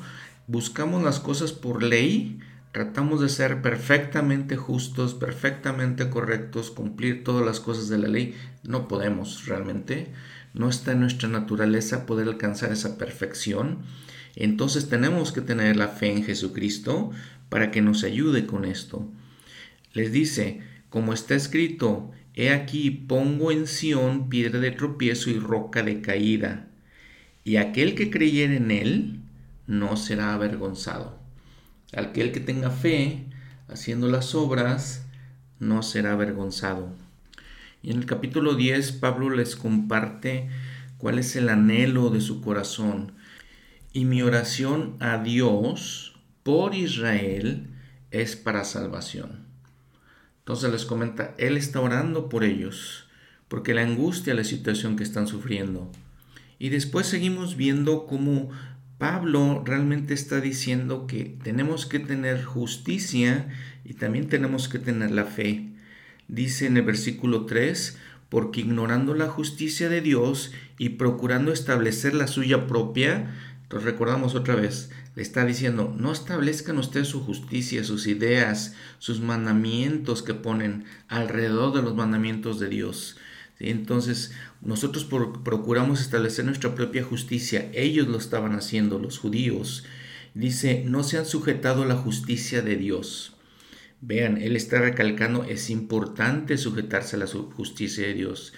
A: Buscamos las cosas por ley, tratamos de ser perfectamente justos, perfectamente correctos, cumplir todas las cosas de la ley. No podemos realmente. No está en nuestra naturaleza poder alcanzar esa perfección. Entonces tenemos que tener la fe en Jesucristo para que nos ayude con esto. Les dice, como está escrito, he aquí pongo en Sión piedra de tropiezo y roca de caída y aquel que creyere en él no será avergonzado. Aquel que tenga fe haciendo las obras no será avergonzado. Y en el capítulo 10 Pablo les comparte cuál es el anhelo de su corazón. Y mi oración a Dios por Israel es para salvación. Entonces les comenta, Él está orando por ellos, porque la angustia, la situación que están sufriendo, y después seguimos viendo cómo Pablo realmente está diciendo que tenemos que tener justicia y también tenemos que tener la fe. Dice en el versículo 3, porque ignorando la justicia de Dios y procurando establecer la suya propia, entonces recordamos otra vez, le está diciendo, no establezcan ustedes su justicia, sus ideas, sus mandamientos que ponen alrededor de los mandamientos de Dios. Entonces, nosotros procuramos establecer nuestra propia justicia. Ellos lo estaban haciendo, los judíos. Dice, no se han sujetado a la justicia de Dios. Vean, él está recalcando, es importante sujetarse a la justicia de Dios.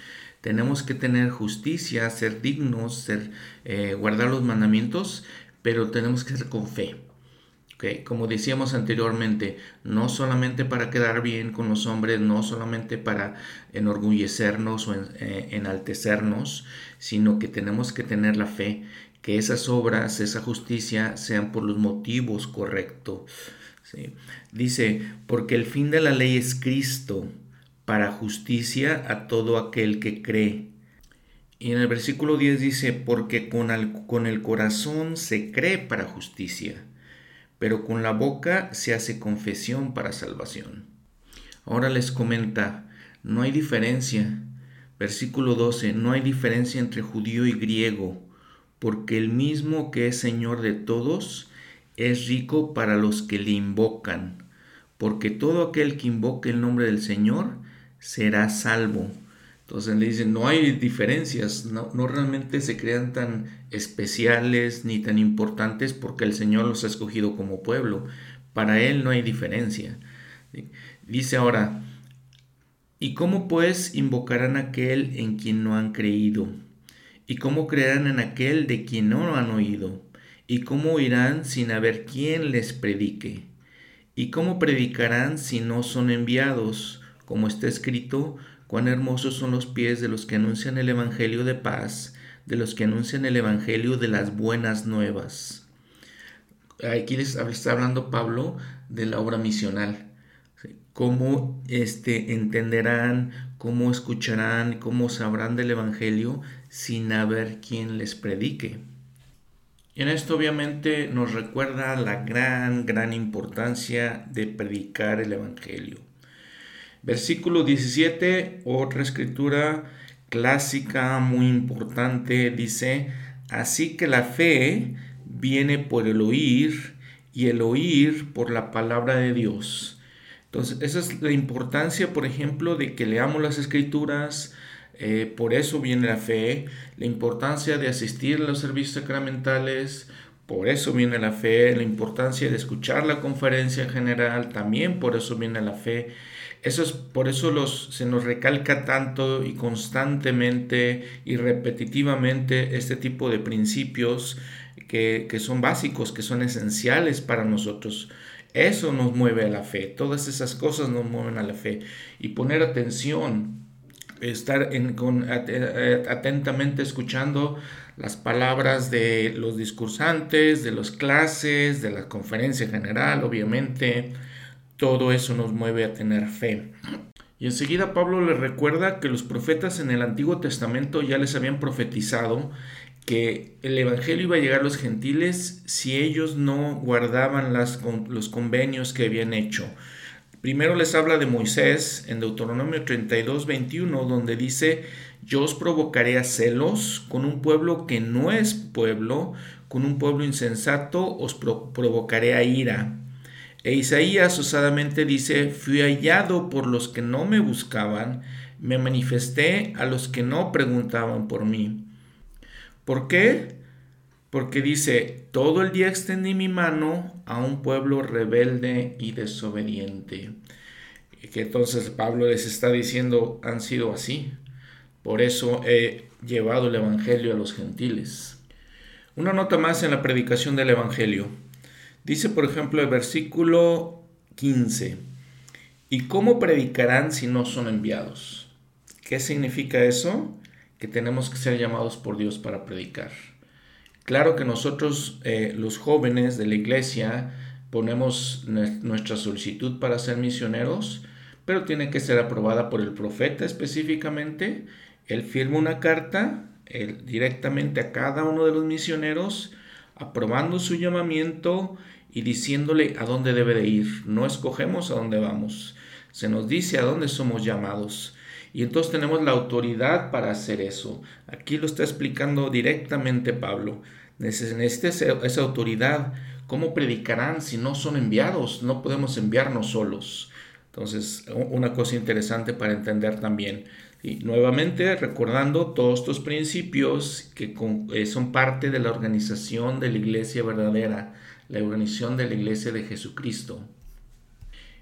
A: Tenemos que tener justicia, ser dignos, ser, eh, guardar los mandamientos, pero tenemos que ser con fe. Como decíamos anteriormente, no solamente para quedar bien con los hombres, no solamente para enorgullecernos o eh, enaltecernos, sino que tenemos que tener la fe, que esas obras, esa justicia sean por los motivos correctos. Dice, porque el fin de la ley es Cristo, para justicia a todo aquel que cree. Y en el versículo 10 dice, porque con el corazón se cree para justicia pero con la boca se hace confesión para salvación. Ahora les comenta, no hay diferencia. Versículo 12, no hay diferencia entre judío y griego, porque el mismo que es Señor de todos es rico para los que le invocan, porque todo aquel que invoque el nombre del Señor será salvo. Entonces le dicen, no hay diferencias, no, realmente se crean tan especiales ni tan importantes porque el Señor los ha escogido como pueblo. Para Él no hay diferencia. Dice ahora, ¿y cómo pues invocarán aquel en quien no han creído? ¿Y cómo creerán en aquel de quien no han oído? ¿Y cómo oirán sin haber quien les predique? ¿Y cómo predicarán si no son enviados? Como está escrito, Cuán hermosos son los pies de los que anuncian el Evangelio de paz, de los que anuncian el Evangelio de las buenas nuevas. Aquí les está hablando Pablo de la obra misional. Cómo este, entenderán, cómo escucharán, cómo sabrán del Evangelio sin haber quien les predique. Y en esto obviamente nos recuerda la gran, gran importancia de predicar el Evangelio. Versículo 17, otra escritura clásica muy importante, dice, así que la fe viene por el oír y el oír por la palabra de Dios. Entonces, esa es la importancia, por ejemplo, de que leamos las escrituras, eh, por eso viene la fe, la importancia de asistir a los servicios sacramentales, por eso viene la fe, la importancia de escuchar la conferencia general, también por eso viene la fe eso es, por eso los, se nos recalca tanto y constantemente y repetitivamente este tipo de principios que, que son básicos, que son esenciales para nosotros. Eso nos mueve a la fe, todas esas cosas nos mueven a la fe. Y poner atención, estar en, con, atentamente escuchando las palabras de los discursantes, de las clases, de la conferencia general, obviamente, todo eso nos mueve a tener fe. Y enseguida Pablo le recuerda que los profetas en el Antiguo Testamento ya les habían profetizado que el Evangelio iba a llegar a los gentiles si ellos no guardaban los convenios que habían hecho. Primero les habla de Moisés en Deuteronomio 32, 21, donde dice, yo os provocaré a celos con un pueblo que no es pueblo, con un pueblo insensato os provocaré a ira. E Isaías osadamente dice, fui hallado por los que no me buscaban, me manifesté a los que no preguntaban por mí. ¿Por qué? Porque dice, todo el día extendí mi mano a un pueblo rebelde y desobediente. Que entonces Pablo les está diciendo, han sido así. Por eso he llevado el Evangelio a los gentiles. Una nota más en la predicación del Evangelio. Dice, por ejemplo, el versículo 15, ¿y cómo predicarán si no son enviados? ¿Qué significa eso? Que tenemos que ser llamados por Dios para predicar. Claro que nosotros, eh, los jóvenes de la iglesia, ponemos nuestra solicitud para ser misioneros, pero tiene que ser aprobada por el profeta específicamente. Él firma una carta directamente a cada uno de los misioneros, aprobando su llamamiento y diciéndole a dónde debe de ir. No escogemos a dónde vamos, se nos dice a dónde somos llamados. Y entonces tenemos la autoridad para hacer eso. Aquí lo está explicando directamente Pablo. Necesita esa autoridad. ¿Cómo predicarán si no son enviados? No podemos enviarnos solos. Entonces, una cosa interesante para entender también. Y nuevamente recordando todos estos principios que eh, son parte de la organización de la iglesia verdadera la organización de la Iglesia de Jesucristo.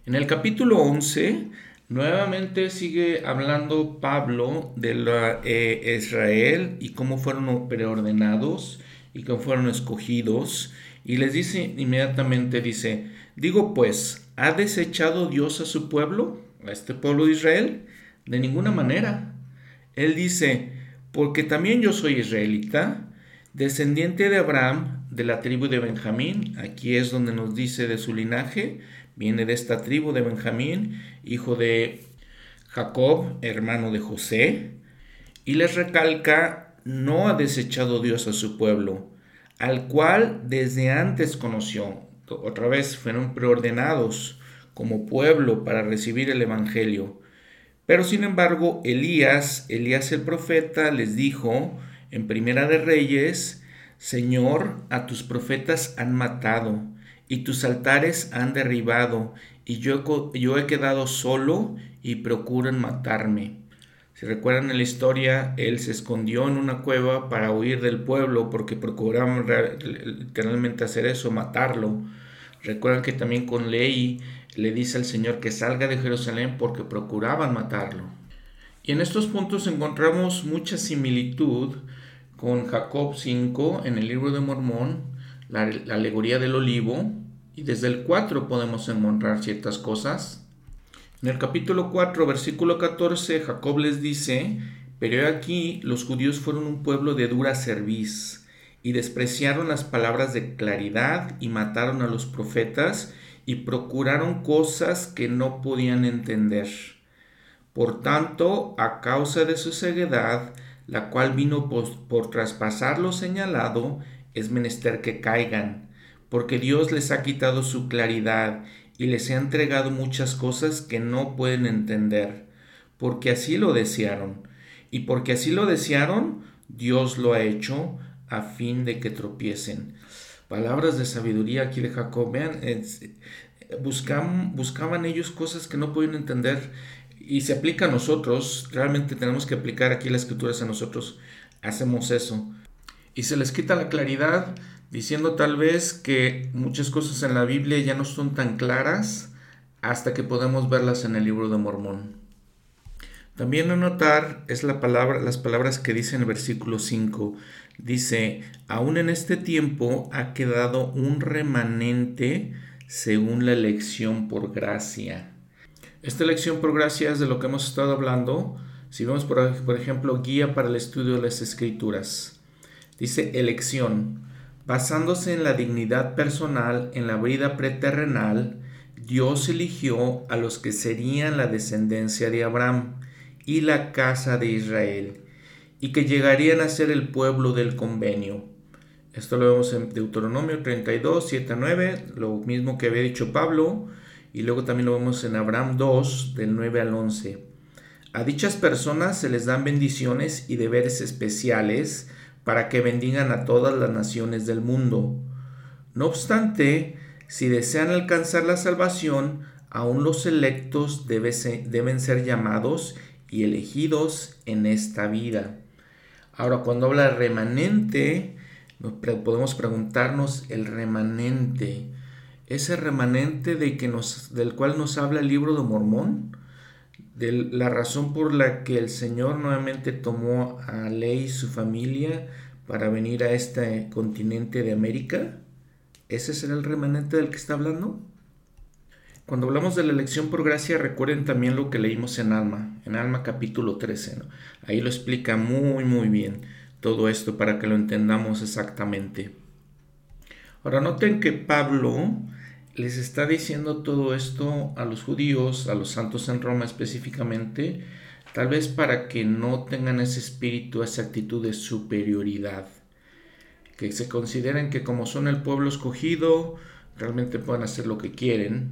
A: En el capítulo 11 Nuevamente sigue hablando Pablo de eh, Israel y cómo fueron preordenados y cómo fueron escogidos. Y les dice inmediatamente, dice, digo pues, ¿ha desechado Dios a su pueblo, a este pueblo de Israel? De ninguna manera. Él dice, porque también yo soy israelita, descendiente de Abraham, de la tribu de Benjamín, aquí es donde nos dice de su linaje, viene de esta tribu de Benjamín, hijo de Jacob, hermano de José, y les recalca, no ha desechado Dios a su pueblo, al cual desde antes conoció. Otra vez fueron preordenados como pueblo para recibir el Evangelio. Pero sin embargo, Elías, Elías el profeta, les dijo en Primera de Reyes, Señor, a tus profetas han matado y tus altares han derribado, y yo, yo he quedado solo y procuran matarme. Si recuerdan la historia, él se escondió en una cueva para huir del pueblo porque procuraban literalmente hacer eso, matarlo. Recuerdan que también con ley le dice al Señor que salga de Jerusalén porque procuraban matarlo. Y en estos puntos encontramos mucha similitud con Jacob 5 en el libro de Mormón, la, alegoría del olivo, y desde el 4 podemos encontrar ciertas cosas. En el capítulo 4, versículo 14, Jacob les dice, pero aquí los judíos fueron un pueblo de dura cerviz, y despreciaron las palabras de claridad, y mataron a los profetas, y procuraron cosas que no podían entender. Por tanto, a causa de su ceguedad, la cual vino por, traspasar lo señalado, es menester que caigan, porque Dios les ha quitado su claridad y les ha entregado muchas cosas que no pueden entender, porque así lo desearon, y porque así lo desearon, Dios lo ha hecho a fin de que tropiecen. Palabras de sabiduría aquí de Jacob. Vean, buscaban, buscaban ellos cosas que no pueden entender y se aplica a nosotros, realmente tenemos que aplicar aquí las escrituras a nosotros, hacemos eso. Y se les quita la claridad diciendo tal vez que muchas cosas en la Biblia ya no son tan claras hasta que podemos verlas en el libro de Mormón. También a notar es la palabra, las palabras que dice en el versículo 5. Dice, aún en este tiempo ha quedado un remanente según la elección por gracia. Esta lección por gracia es de lo que hemos estado hablando. Si vemos, por, ejemplo, guía para el estudio de las escrituras. Dice elección. Basándose en la dignidad personal en la vida preterrenal, Dios eligió a los que serían la descendencia de Abraham y la casa de Israel, y que llegarían a ser el pueblo del convenio. Esto lo vemos en Deuteronomio 32, 7 a 9, lo mismo que había dicho Pablo, y luego también lo vemos en Abraham 2, del 9 al 11. A dichas personas se les dan bendiciones y deberes especiales para que bendigan a todas las naciones del mundo. No obstante, si desean alcanzar la salvación, aún los electos deben ser llamados y elegidos en esta vida. Ahora, cuando habla remanente, podemos preguntarnos el remanente ese remanente de que nos, del cual nos habla el libro de Mormón, de la razón por la que el Señor nuevamente tomó a Ley y su familia para venir a este continente de América. ¿Ese será el remanente del que está hablando? Cuando hablamos de la elección por gracia, recuerden también lo que leímos en Alma, en Alma capítulo 13. Ahí lo explica muy, muy bien todo esto para que lo entendamos exactamente. Ahora noten que Pablo les está diciendo todo esto a los judíos, a los santos en Roma específicamente, tal vez para que no tengan ese espíritu, esa actitud de superioridad, que se consideren que como son el pueblo escogido, realmente pueden hacer lo que quieren,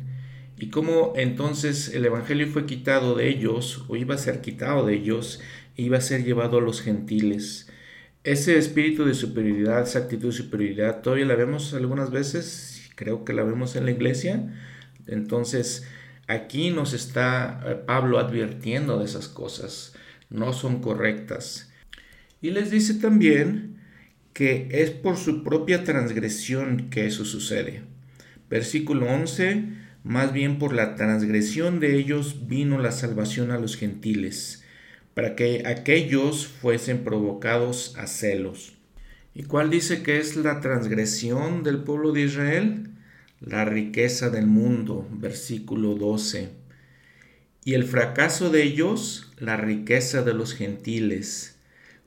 A: y como entonces el Evangelio fue quitado de ellos, o iba a ser quitado de ellos, e iba a ser llevado a los gentiles. Ese espíritu de superioridad, esa actitud de superioridad, todavía la vemos algunas veces creo que la vemos en la iglesia. Entonces, aquí nos está eh, Pablo advirtiendo de esas cosas, no son correctas. Y les dice también que es por su propia transgresión que eso sucede. Versículo 11, más bien por la transgresión de ellos vino la salvación a los gentiles, para que aquellos fuesen provocados a celos. ¿Y cuál dice que es la transgresión del pueblo de Israel? La riqueza del mundo, versículo 12. Y el fracaso de ellos, la riqueza de los gentiles.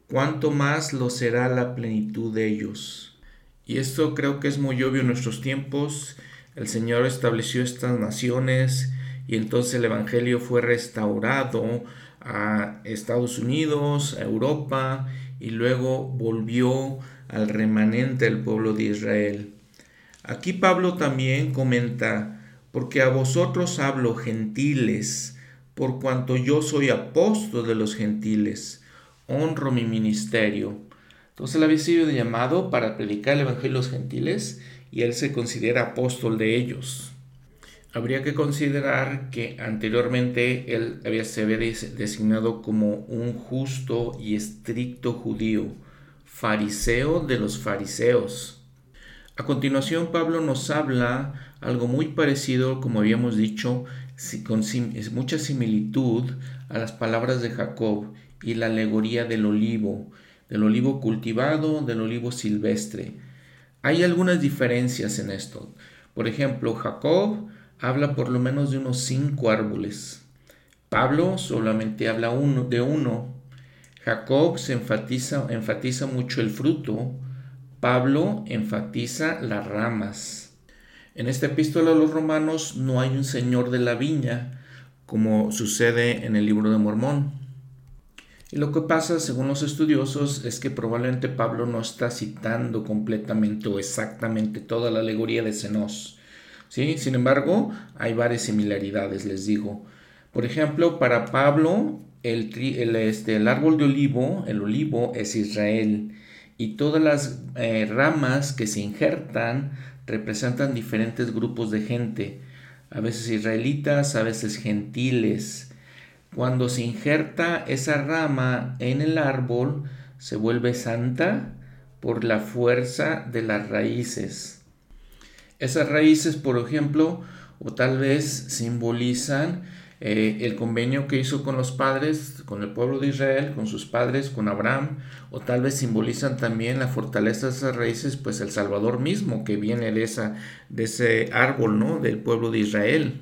A: ¿Cuánto más lo será la plenitud de ellos? Y esto creo que es muy obvio en nuestros tiempos. El Señor estableció estas naciones y entonces el Evangelio fue restaurado a Estados Unidos, a Europa y luego volvió al remanente del pueblo de Israel. Aquí Pablo también comenta, porque a vosotros hablo gentiles, por cuanto yo soy apóstol de los gentiles, honro mi ministerio. Entonces él había sido llamado para predicar el Evangelio a los gentiles y él se considera apóstol de ellos. Habría que considerar que anteriormente él había, se había designado como un justo y estricto judío, fariseo de los fariseos. A continuación Pablo nos habla algo muy parecido, como habíamos dicho, con mucha similitud a las palabras de Jacob y la alegoría del olivo, del olivo cultivado, del olivo silvestre. Hay algunas diferencias en esto. Por ejemplo, Jacob habla por lo menos de unos cinco árboles. Pablo solamente habla uno, de uno, Jacob se enfatiza, enfatiza mucho el fruto, Pablo enfatiza las ramas. En esta epístola a los romanos no hay un señor de la viña, como sucede en el libro de Mormón. Y lo que pasa, según los estudiosos, es que probablemente Pablo no está citando completamente o exactamente toda la alegoría de Zenos. ¿sí? Sin embargo, hay varias similaridades, les digo. Por ejemplo, para Pablo, el, este, el árbol de olivo, el olivo es Israel y todas las eh, ramas que se injertan representan diferentes grupos de gente, a veces israelitas, a veces gentiles. Cuando se injerta esa rama en el árbol, se vuelve santa por la fuerza de las raíces. Esas raíces, por ejemplo, o tal vez simbolizan eh, el convenio que hizo con los padres, con el pueblo de Israel, con sus padres, con Abraham, o tal vez simbolizan también la fortaleza de esas raíces, pues el Salvador mismo que viene de, esa, de ese árbol, ¿no? Del pueblo de Israel.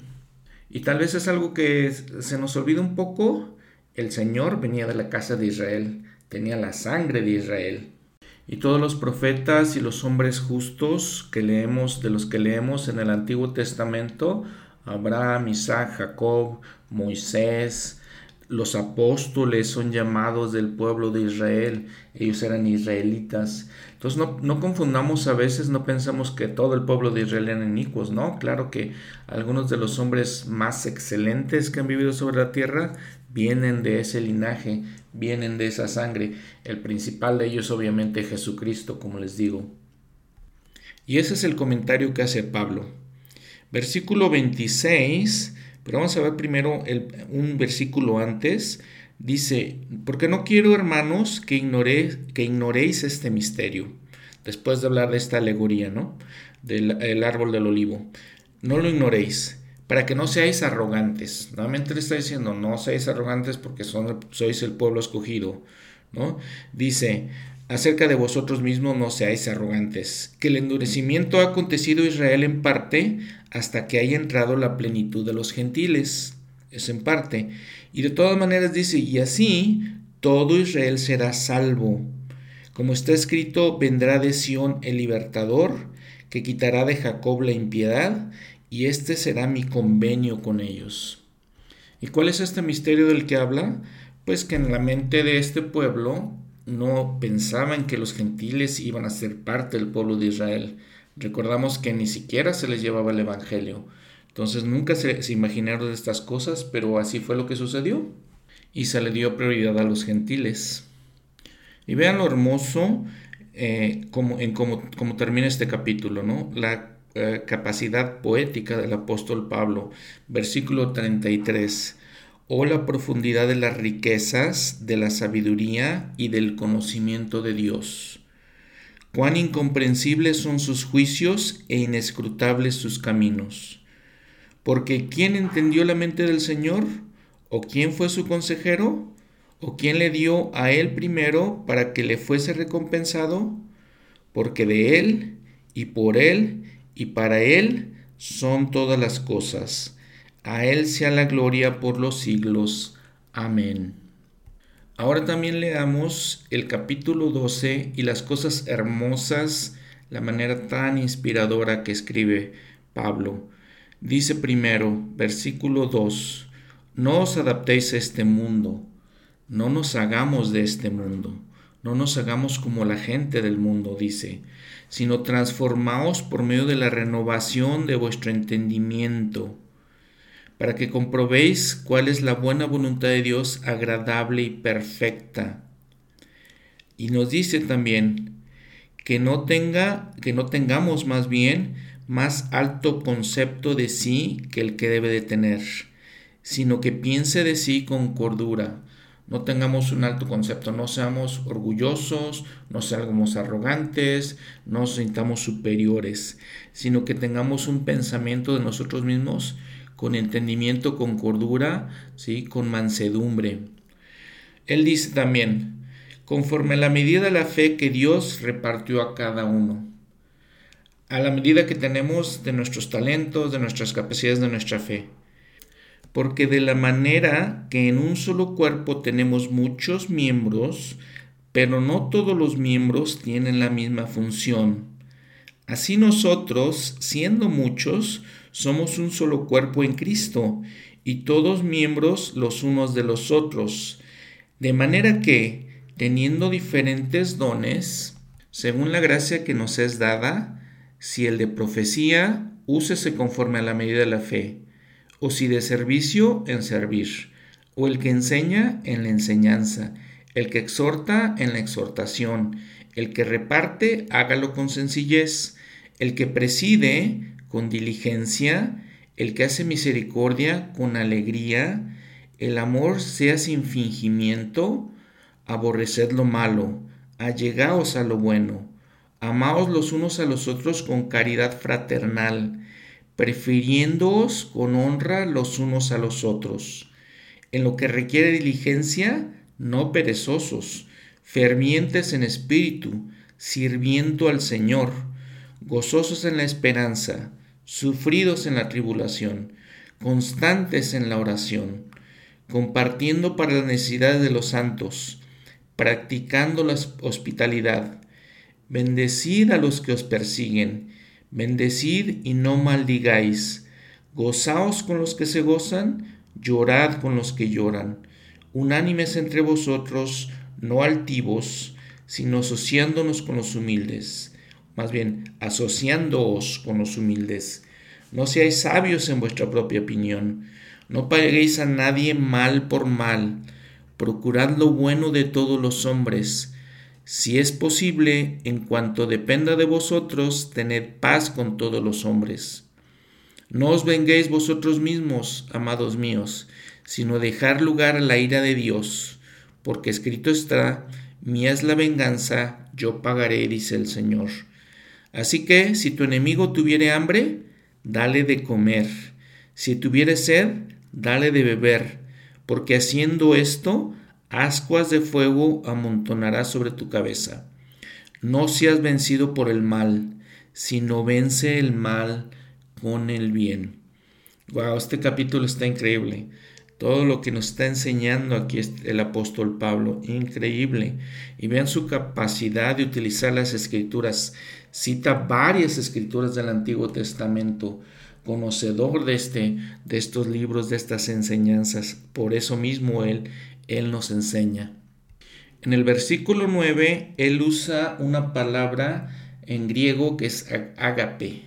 A: Y tal vez es algo que se nos olvida un poco, el Señor venía de la casa de Israel, tenía la sangre de Israel. Y todos los profetas y los hombres justos que leemos, de los que leemos en el Antiguo Testamento, Abraham, Isaac, Jacob, Moisés, los apóstoles son llamados del pueblo de Israel, ellos eran israelitas. Entonces no, confundamos a veces, no pensamos que todo el pueblo de Israel eran inicuos, no, claro que algunos de los hombres más excelentes que han vivido sobre la tierra vienen de ese linaje, vienen de esa sangre. El principal de ellos obviamente Jesucristo, como les digo. Y ese es el comentario que hace Pablo. Versículo 26, pero vamos a ver primero un versículo antes. Dice, porque no quiero, hermanos, que, que ignoréis este misterio. Después de hablar de esta alegoría, ¿no? Del árbol del olivo. No lo ignoréis, para que no seáis arrogantes. Nuevamente le está diciendo, no seáis arrogantes porque son, sois el pueblo escogido, ¿no? Dice, acerca de vosotros mismos no seáis arrogantes, que el endurecimiento ha acontecido a Israel en parte hasta que haya entrado la plenitud de los gentiles. Es en parte. Y de todas maneras dice, y así todo Israel será salvo. Como está escrito, vendrá de Sión el libertador, que quitará de Jacob la impiedad, y este será mi convenio con ellos. ¿Y cuál es este misterio del que habla? Pues que en la mente de este pueblo no pensaban que los gentiles iban a ser parte del pueblo de Israel. Recordamos que ni siquiera se les llevaba el Evangelio. Entonces nunca se, imaginaron de estas cosas, pero así fue lo que sucedió. Y se le dio prioridad a los gentiles. Y vean lo hermoso eh, como, en cómo, termina este capítulo, ¿no? La eh, capacidad poética del apóstol Pablo. Versículo 33 o la profundidad de las riquezas, de la sabiduría y del conocimiento de Dios. Cuán incomprensibles son sus juicios e inescrutables sus caminos. Porque ¿quién entendió la mente del Señor? ¿O quién fue su consejero? ¿O quién le dio a él primero para que le fuese recompensado? Porque de él y por él y para él son todas las cosas. A él sea la gloria por los siglos. Amén. Ahora también leamos el capítulo 12 y las cosas hermosas, la manera tan inspiradora que escribe Pablo. Dice primero, versículo 2, no os adaptéis a este mundo no nos hagamos de este mundo, no nos hagamos como la gente del mundo, dice, sino transformaos por medio de la renovación de vuestro entendimiento, para que comprobéis cuál es la buena voluntad de Dios agradable y perfecta. Y nos dice también que no tenga que no tengamos más bien más alto concepto de sí que el que debe de tener, sino que piense de sí con cordura no tengamos un alto concepto, no seamos orgullosos, no seamos arrogantes, no nos sintamos superiores, sino que tengamos un pensamiento de nosotros mismos con entendimiento, con cordura, ¿sí? con mansedumbre. Él dice también, conforme a la medida de la fe que Dios repartió a cada uno, a la medida que tenemos de nuestros talentos, de nuestras capacidades, de nuestra fe porque de la manera que en un solo cuerpo tenemos muchos miembros, pero no todos los miembros tienen la misma función. Así nosotros, siendo muchos, somos un solo cuerpo en Cristo, y todos miembros los unos de los otros. De manera que, teniendo diferentes dones, según la gracia que nos es dada, si el de profecía, úsese conforme a la medida de la fe o si de servicio, en servir, o el que enseña, en la enseñanza, el que exhorta, en la exhortación, el que reparte, hágalo con sencillez, el que preside, con diligencia, el que hace misericordia, con alegría, el amor sea sin fingimiento, aborreced lo malo, allegaos a lo bueno, amaos los unos a los otros con caridad fraternal, prefiriéndoos con honra los unos a los otros. En lo que requiere diligencia, no perezosos, fervientes en espíritu, sirviendo al Señor, gozosos en la esperanza, sufridos en la tribulación, constantes en la oración, compartiendo para las necesidades de los santos, practicando la hospitalidad. Bendecid a los que os persiguen, Bendecid y no maldigáis. Gozaos con los que se gozan, llorad con los que lloran. Unánimes entre vosotros, no altivos, sino asociándonos con los humildes. Más bien, asociándoos con los humildes. No seáis sabios en vuestra propia opinión. No paguéis a nadie mal por mal. Procurad lo bueno de todos los hombres si es posible, en cuanto dependa de vosotros, tened paz con todos los hombres. No os venguéis vosotros mismos, amados míos, sino dejar lugar a la ira de Dios, porque escrito está, mía es la venganza, yo pagaré, dice el Señor. Así que, si tu enemigo tuviere hambre, dale de comer, si tuviere sed, dale de beber, porque haciendo esto, ascuas de fuego amontonarás sobre tu cabeza. No seas vencido por el mal, sino vence el mal con el bien. Wow, este capítulo está increíble. Todo lo que nos está enseñando aquí el apóstol Pablo, increíble. Y vean su capacidad de utilizar las escrituras. Cita varias escrituras del Antiguo Testamento, conocedor de, este, de estos libros, de estas enseñanzas. Por eso mismo él él nos enseña. En el versículo 9, Él usa una palabra en griego que es ágape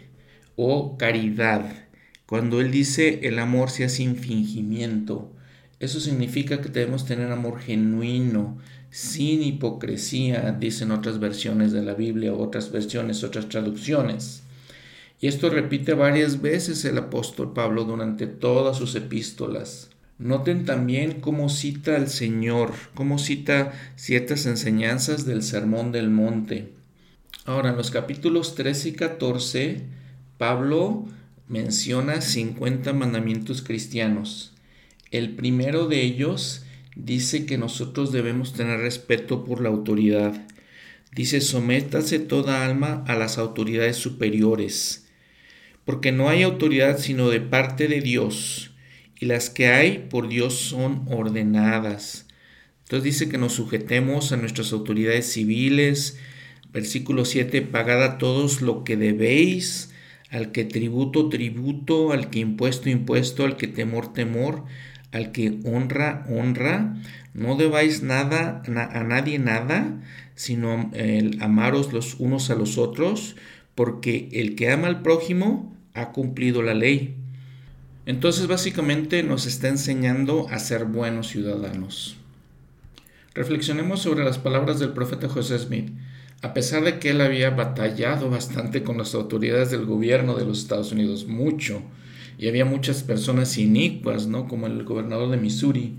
A: o caridad. Cuando Él dice el amor sea sin fingimiento, eso significa que debemos tener amor genuino, sin hipocresía, dicen otras versiones de la Biblia, otras versiones, otras traducciones. Y esto repite varias veces el apóstol Pablo durante todas sus epístolas. Noten también cómo cita al Señor, cómo cita ciertas enseñanzas del Sermón del Monte. Ahora, en los capítulos 13 y 14, Pablo menciona 50 mandamientos cristianos. El primero de ellos dice que nosotros debemos tener respeto por la autoridad. Dice, sométase toda alma a las autoridades superiores, porque no hay autoridad sino de parte de Dios, y las que hay por Dios son ordenadas. Entonces dice que nos sujetemos a nuestras autoridades civiles. Versículo 7, pagad a todos lo que debéis, al que tributo, tributo, al que impuesto, impuesto, al que temor, temor, al que honra, honra. No debáis nada a nadie nada, sino el amaros los unos a los otros, porque el que ama al prójimo ha cumplido la ley. Entonces básicamente nos está enseñando a ser buenos ciudadanos. Reflexionemos sobre las palabras del profeta José Smith. A pesar de que él había batallado bastante con las autoridades del gobierno de los Estados Unidos, mucho, y había muchas personas inicuas, ¿no? Como el gobernador de Missouri,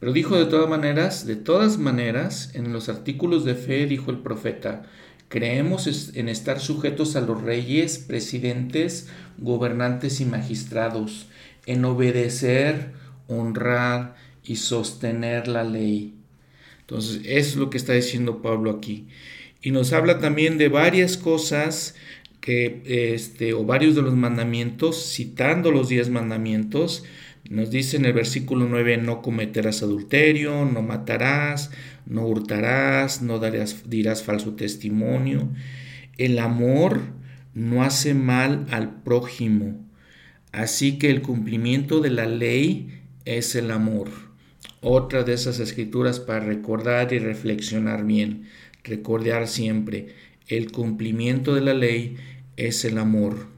A: pero dijo de todas maneras, de todas maneras, en los artículos de fe dijo el profeta, creemos en estar sujetos a los reyes, presidentes, gobernantes y magistrados, en obedecer, honrar y sostener la ley. Entonces, es lo que está diciendo Pablo aquí. Y nos habla también de varias cosas que, este, o varios de los mandamientos, citando los diez mandamientos, nos dice en el versículo 9, no cometerás adulterio, no matarás, no hurtarás, no darás, dirás falso testimonio. El amor no hace mal al prójimo. Así que el cumplimiento de la ley es el amor. Otra de esas escrituras para recordar y reflexionar bien. Recordar siempre, el cumplimiento de la ley es el amor.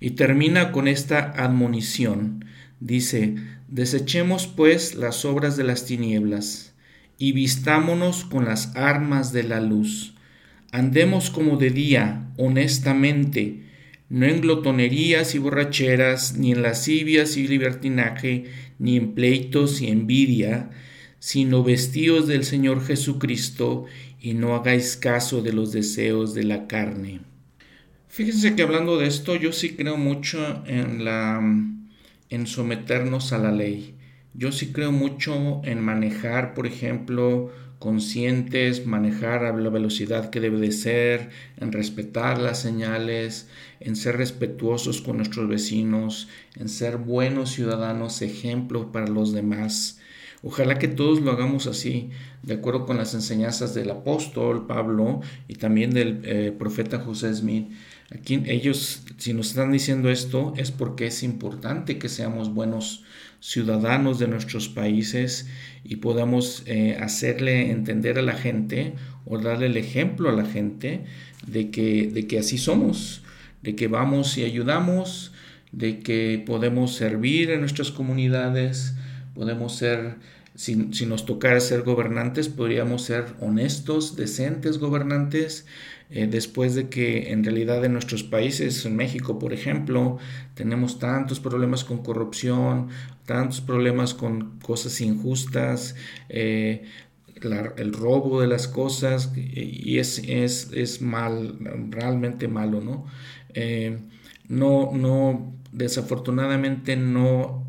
A: Y termina con esta admonición Dice, desechemos pues las obras de las tinieblas y vistámonos con las armas de la luz. Andemos como de día, honestamente, no en glotonerías y borracheras, ni en lascivias y libertinaje, ni en pleitos y envidia, sino vestidos del Señor Jesucristo y no hagáis caso de los deseos de la carne. Fíjense que hablando de esto, yo sí creo mucho en la en someternos a la ley. Yo sí creo mucho en manejar, por ejemplo, conscientes, manejar a la velocidad que debe de ser, en respetar las señales, en ser respetuosos con nuestros vecinos, en ser buenos ciudadanos, ejemplos para los demás. Ojalá que todos lo hagamos así, de acuerdo con las enseñanzas del apóstol Pablo y también del eh, profeta José Smith. Aquí ellos, si nos están diciendo esto, es porque es importante que seamos buenos ciudadanos de nuestros países y podamos eh, hacerle entender a la gente o darle el ejemplo a la gente de que, de que así somos, de que vamos y ayudamos, de que podemos servir en nuestras comunidades, podemos ser si, si, nos tocara ser gobernantes, podríamos ser honestos, decentes gobernantes, eh, después de que en realidad en nuestros países, en México por ejemplo, tenemos tantos problemas con corrupción, tantos problemas con cosas injustas, eh, el robo de las cosas, y es, es, es mal, realmente malo, ¿no? Eh, no, no, desafortunadamente no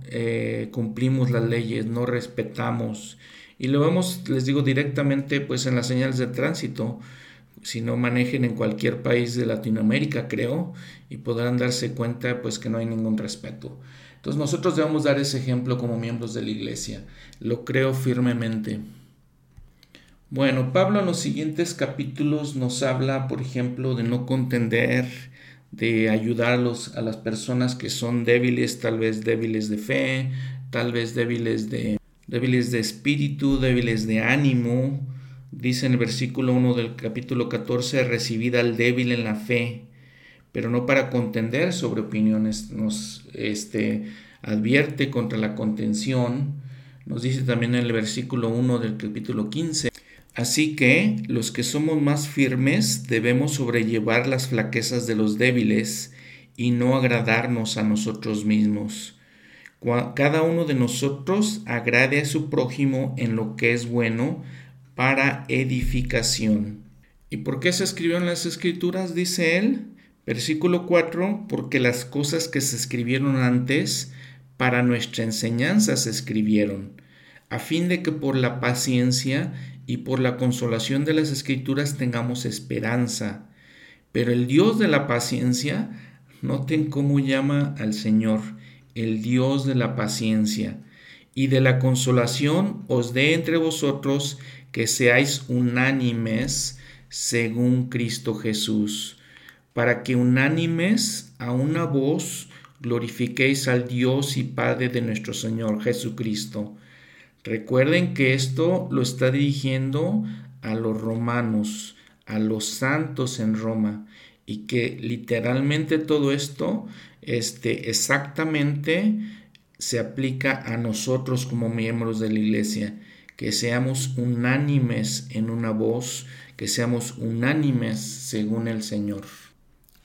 A: cumplimos las leyes, no respetamos. Y lo vemos, les digo directamente, pues en las señales de tránsito si no manejen en cualquier país de Latinoamérica, creo, y podrán darse cuenta pues que no hay ningún respeto. Entonces nosotros debemos dar ese ejemplo como miembros de la iglesia, lo creo firmemente. Bueno, Pablo en los siguientes capítulos nos habla, por ejemplo, de no contender, de ayudar a, las personas que son débiles, tal vez débiles de fe, tal vez débiles de, débiles de espíritu, débiles de ánimo, Dice en el versículo 1 del capítulo 14, recibida al débil en la fe, pero no para contender sobre opiniones, nos este, advierte contra la contención. Nos dice también en el versículo 1 del capítulo 15, Así que los que somos más firmes debemos sobrellevar las flaquezas de los débiles y no agradarnos a nosotros mismos. Cada uno de nosotros agrade a su prójimo en lo que es bueno, para edificación. ¿Y por qué se escribió en las escrituras? Dice él, Versículo 4, porque las cosas que se escribieron antes para nuestra enseñanza se escribieron, a fin de que por la paciencia y por la consolación de las escrituras tengamos esperanza. Pero el Dios de la paciencia, noten cómo llama al Señor, el Dios de la paciencia, y de la consolación os dé entre vosotros que seáis unánimes según Cristo Jesús para que unánimes a una voz glorifiquéis al Dios y Padre de nuestro Señor Jesucristo. Recuerden que esto lo está dirigiendo a los romanos, a los santos en Roma, y que literalmente todo esto este, exactamente se aplica a nosotros como miembros de la iglesia, que seamos unánimes en una voz, que seamos unánimes según el Señor.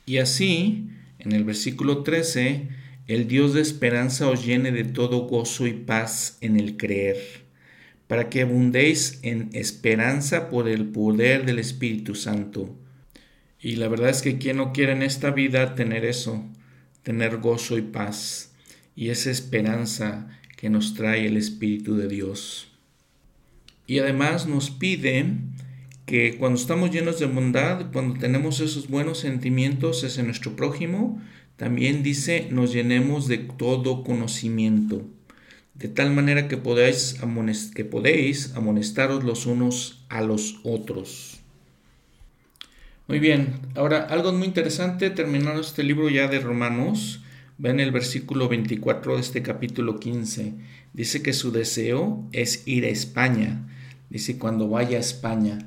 A: Y así, en el versículo 13, el Dios de esperanza os llene de todo gozo y paz en el creer, para que abundéis en esperanza por el poder del Espíritu Santo. Y la verdad es que quien no quiere en esta vida tener eso, tener gozo y paz, y esa esperanza que nos trae el Espíritu de Dios. Y además nos pide que cuando estamos llenos de bondad, cuando tenemos esos buenos sentimientos hacia nuestro prójimo, también dice, nos llenemos de todo conocimiento, de tal manera que podéis, amonestaros los unos a los otros. Muy bien, ahora algo muy interesante, terminando este libro ya de Romanos, ven el versículo 24 de este capítulo 15, dice que su deseo es ir a España, dice cuando vaya a España.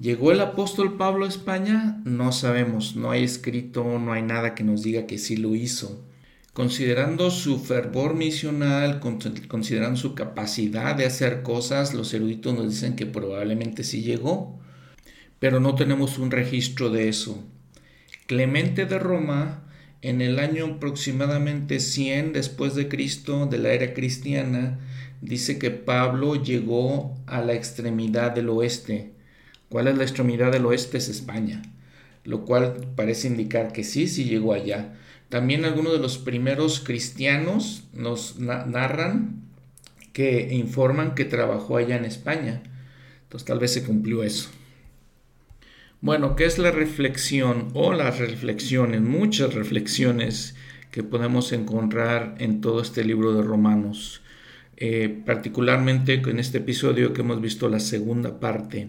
A: ¿Llegó el apóstol Pablo a España? No sabemos, no hay escrito, no hay nada que nos diga que sí lo hizo. Considerando su fervor misional, considerando su capacidad de hacer cosas, los eruditos nos dicen que probablemente sí llegó, pero no tenemos un registro de eso. Clemente de Roma, en el año aproximadamente 100 después de Cristo, de la era cristiana, dice que Pablo llegó a la extremidad del oeste, ¿Cuál es la extremidad del oeste? Es España, lo cual parece indicar que sí, sí llegó allá. También algunos de los primeros cristianos nos narran que informan que trabajó allá en España. Entonces tal vez se cumplió eso. Bueno, ¿qué es la reflexión o las reflexiones? Muchas reflexiones que podemos encontrar en todo este libro de Romanos. Eh, particularmente en este episodio que hemos visto la segunda parte.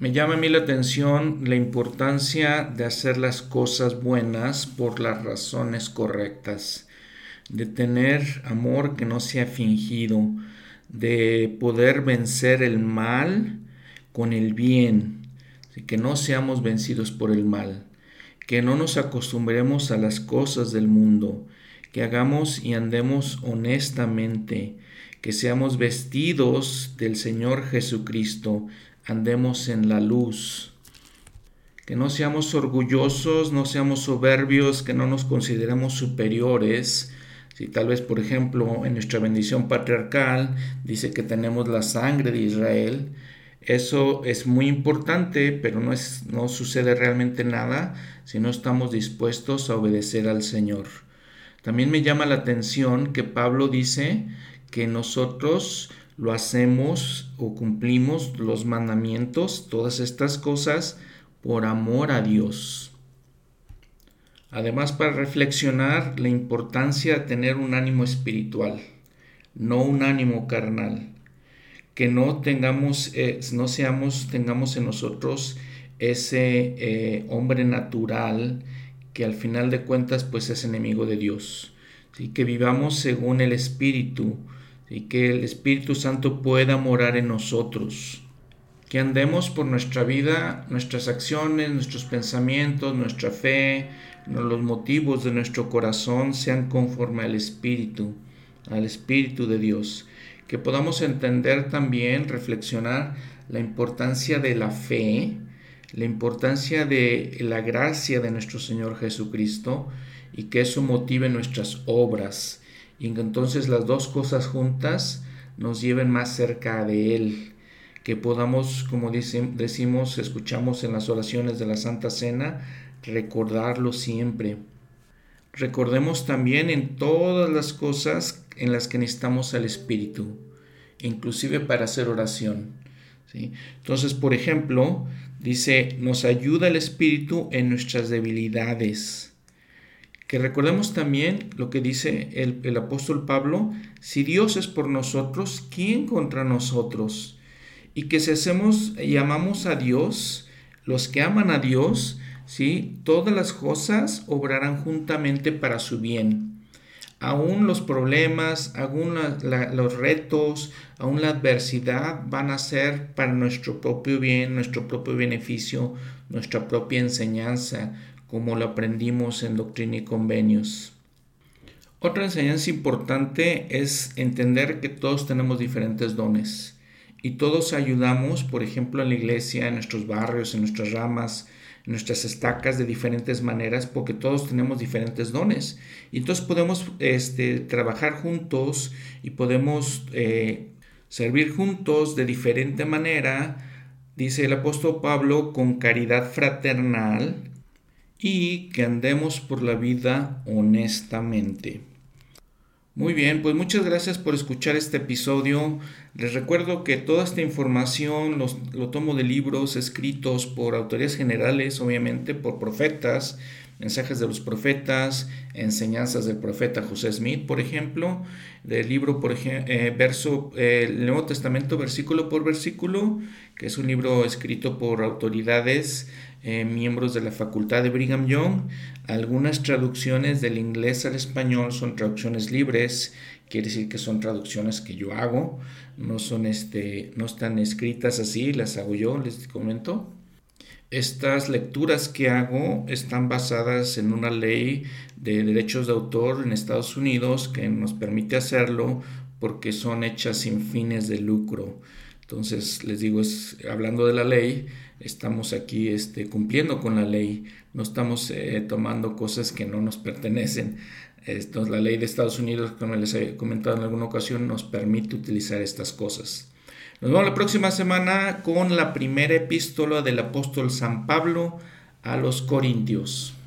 A: Me llama a mí la atención la importancia de hacer las cosas buenas por las razones correctas, de tener amor que no sea fingido, de poder vencer el mal con el bien, que no seamos vencidos por el mal, que no nos acostumbremos a las cosas del mundo, que hagamos y andemos honestamente, que seamos vestidos del Señor Jesucristo, andemos en la luz, que no seamos orgullosos, no seamos soberbios, que no nos consideremos superiores. Si tal vez, por ejemplo, en nuestra bendición patriarcal dice que tenemos la sangre de Israel, eso es muy importante, pero no, es, no sucede realmente nada si no estamos dispuestos a obedecer al Señor. También me llama la atención que Pablo dice que nosotros lo hacemos o cumplimos los mandamientos, todas estas cosas, por amor a Dios. Además, para reflexionar la importancia de tener un ánimo espiritual, no un ánimo carnal. Que no tengamos, eh, no seamos, tengamos en nosotros ese eh, hombre natural que al final de cuentas pues es enemigo de Dios. y Que vivamos según el Espíritu, y que el Espíritu Santo pueda morar en nosotros. Que andemos por nuestra vida, nuestras acciones, nuestros pensamientos, nuestra fe, los motivos de nuestro corazón sean conforme al Espíritu, al Espíritu de Dios. Que podamos entender también, reflexionar la importancia de la fe, la importancia de la gracia de nuestro Señor Jesucristo y que eso motive nuestras obras y entonces las dos cosas juntas nos lleven más cerca de Él, que podamos, como decimos, escuchamos en las oraciones de la Santa Cena, recordarlo siempre. Recordemos también en todas las cosas en las que necesitamos al Espíritu, inclusive para hacer oración. ¿sí? Entonces, por ejemplo, dice, nos ayuda el Espíritu en nuestras debilidades. Que recordemos también lo que dice el, el apóstol Pablo, si Dios es por nosotros, ¿quién contra nosotros? Y que si hacemos y amamos a Dios, los que aman a Dios, ¿sí? Todas las cosas obrarán juntamente para su bien. Aún los problemas, aún los retos, aún la adversidad van a ser para nuestro propio bien, nuestro propio beneficio, nuestra propia enseñanza, como lo aprendimos en Doctrina y Convenios. Otra enseñanza importante es entender que todos tenemos diferentes dones y todos ayudamos, por ejemplo, en la iglesia, en nuestros barrios, en nuestras ramas, nuestras estacas de diferentes maneras porque todos tenemos diferentes dones. Y entonces podemos este, trabajar juntos y podemos eh, servir juntos de diferente manera, dice el apóstol Pablo, con caridad fraternal y que andemos por la vida honestamente. Muy bien, pues muchas gracias por escuchar este episodio. Les recuerdo que toda esta información lo tomo de libros escritos por autoridades generales, obviamente por profetas, mensajes de los profetas, enseñanzas del profeta José Smith, por ejemplo, del libro, por ejemplo, eh, verso, el Nuevo Testamento, versículo por versículo, que es un libro escrito por autoridades eh, miembros de la Facultad de Brigham Young. Algunas traducciones del inglés al español son traducciones libres, quiere decir que son traducciones que yo hago, no son este, no están escritas así, las hago yo, les comento. Estas lecturas que hago están basadas en una ley de derechos de autor en Estados Unidos que nos permite hacerlo porque son hechas sin fines de lucro. Entonces, les digo, es, hablando de la ley, estamos aquí este, cumpliendo con la ley, no estamos eh, tomando cosas que no nos pertenecen. Esto, la ley de Estados Unidos, como les he comentado en alguna ocasión, nos permite utilizar estas cosas. Nos vemos la próxima semana con la primera epístola del apóstol San Pablo a los Corintios.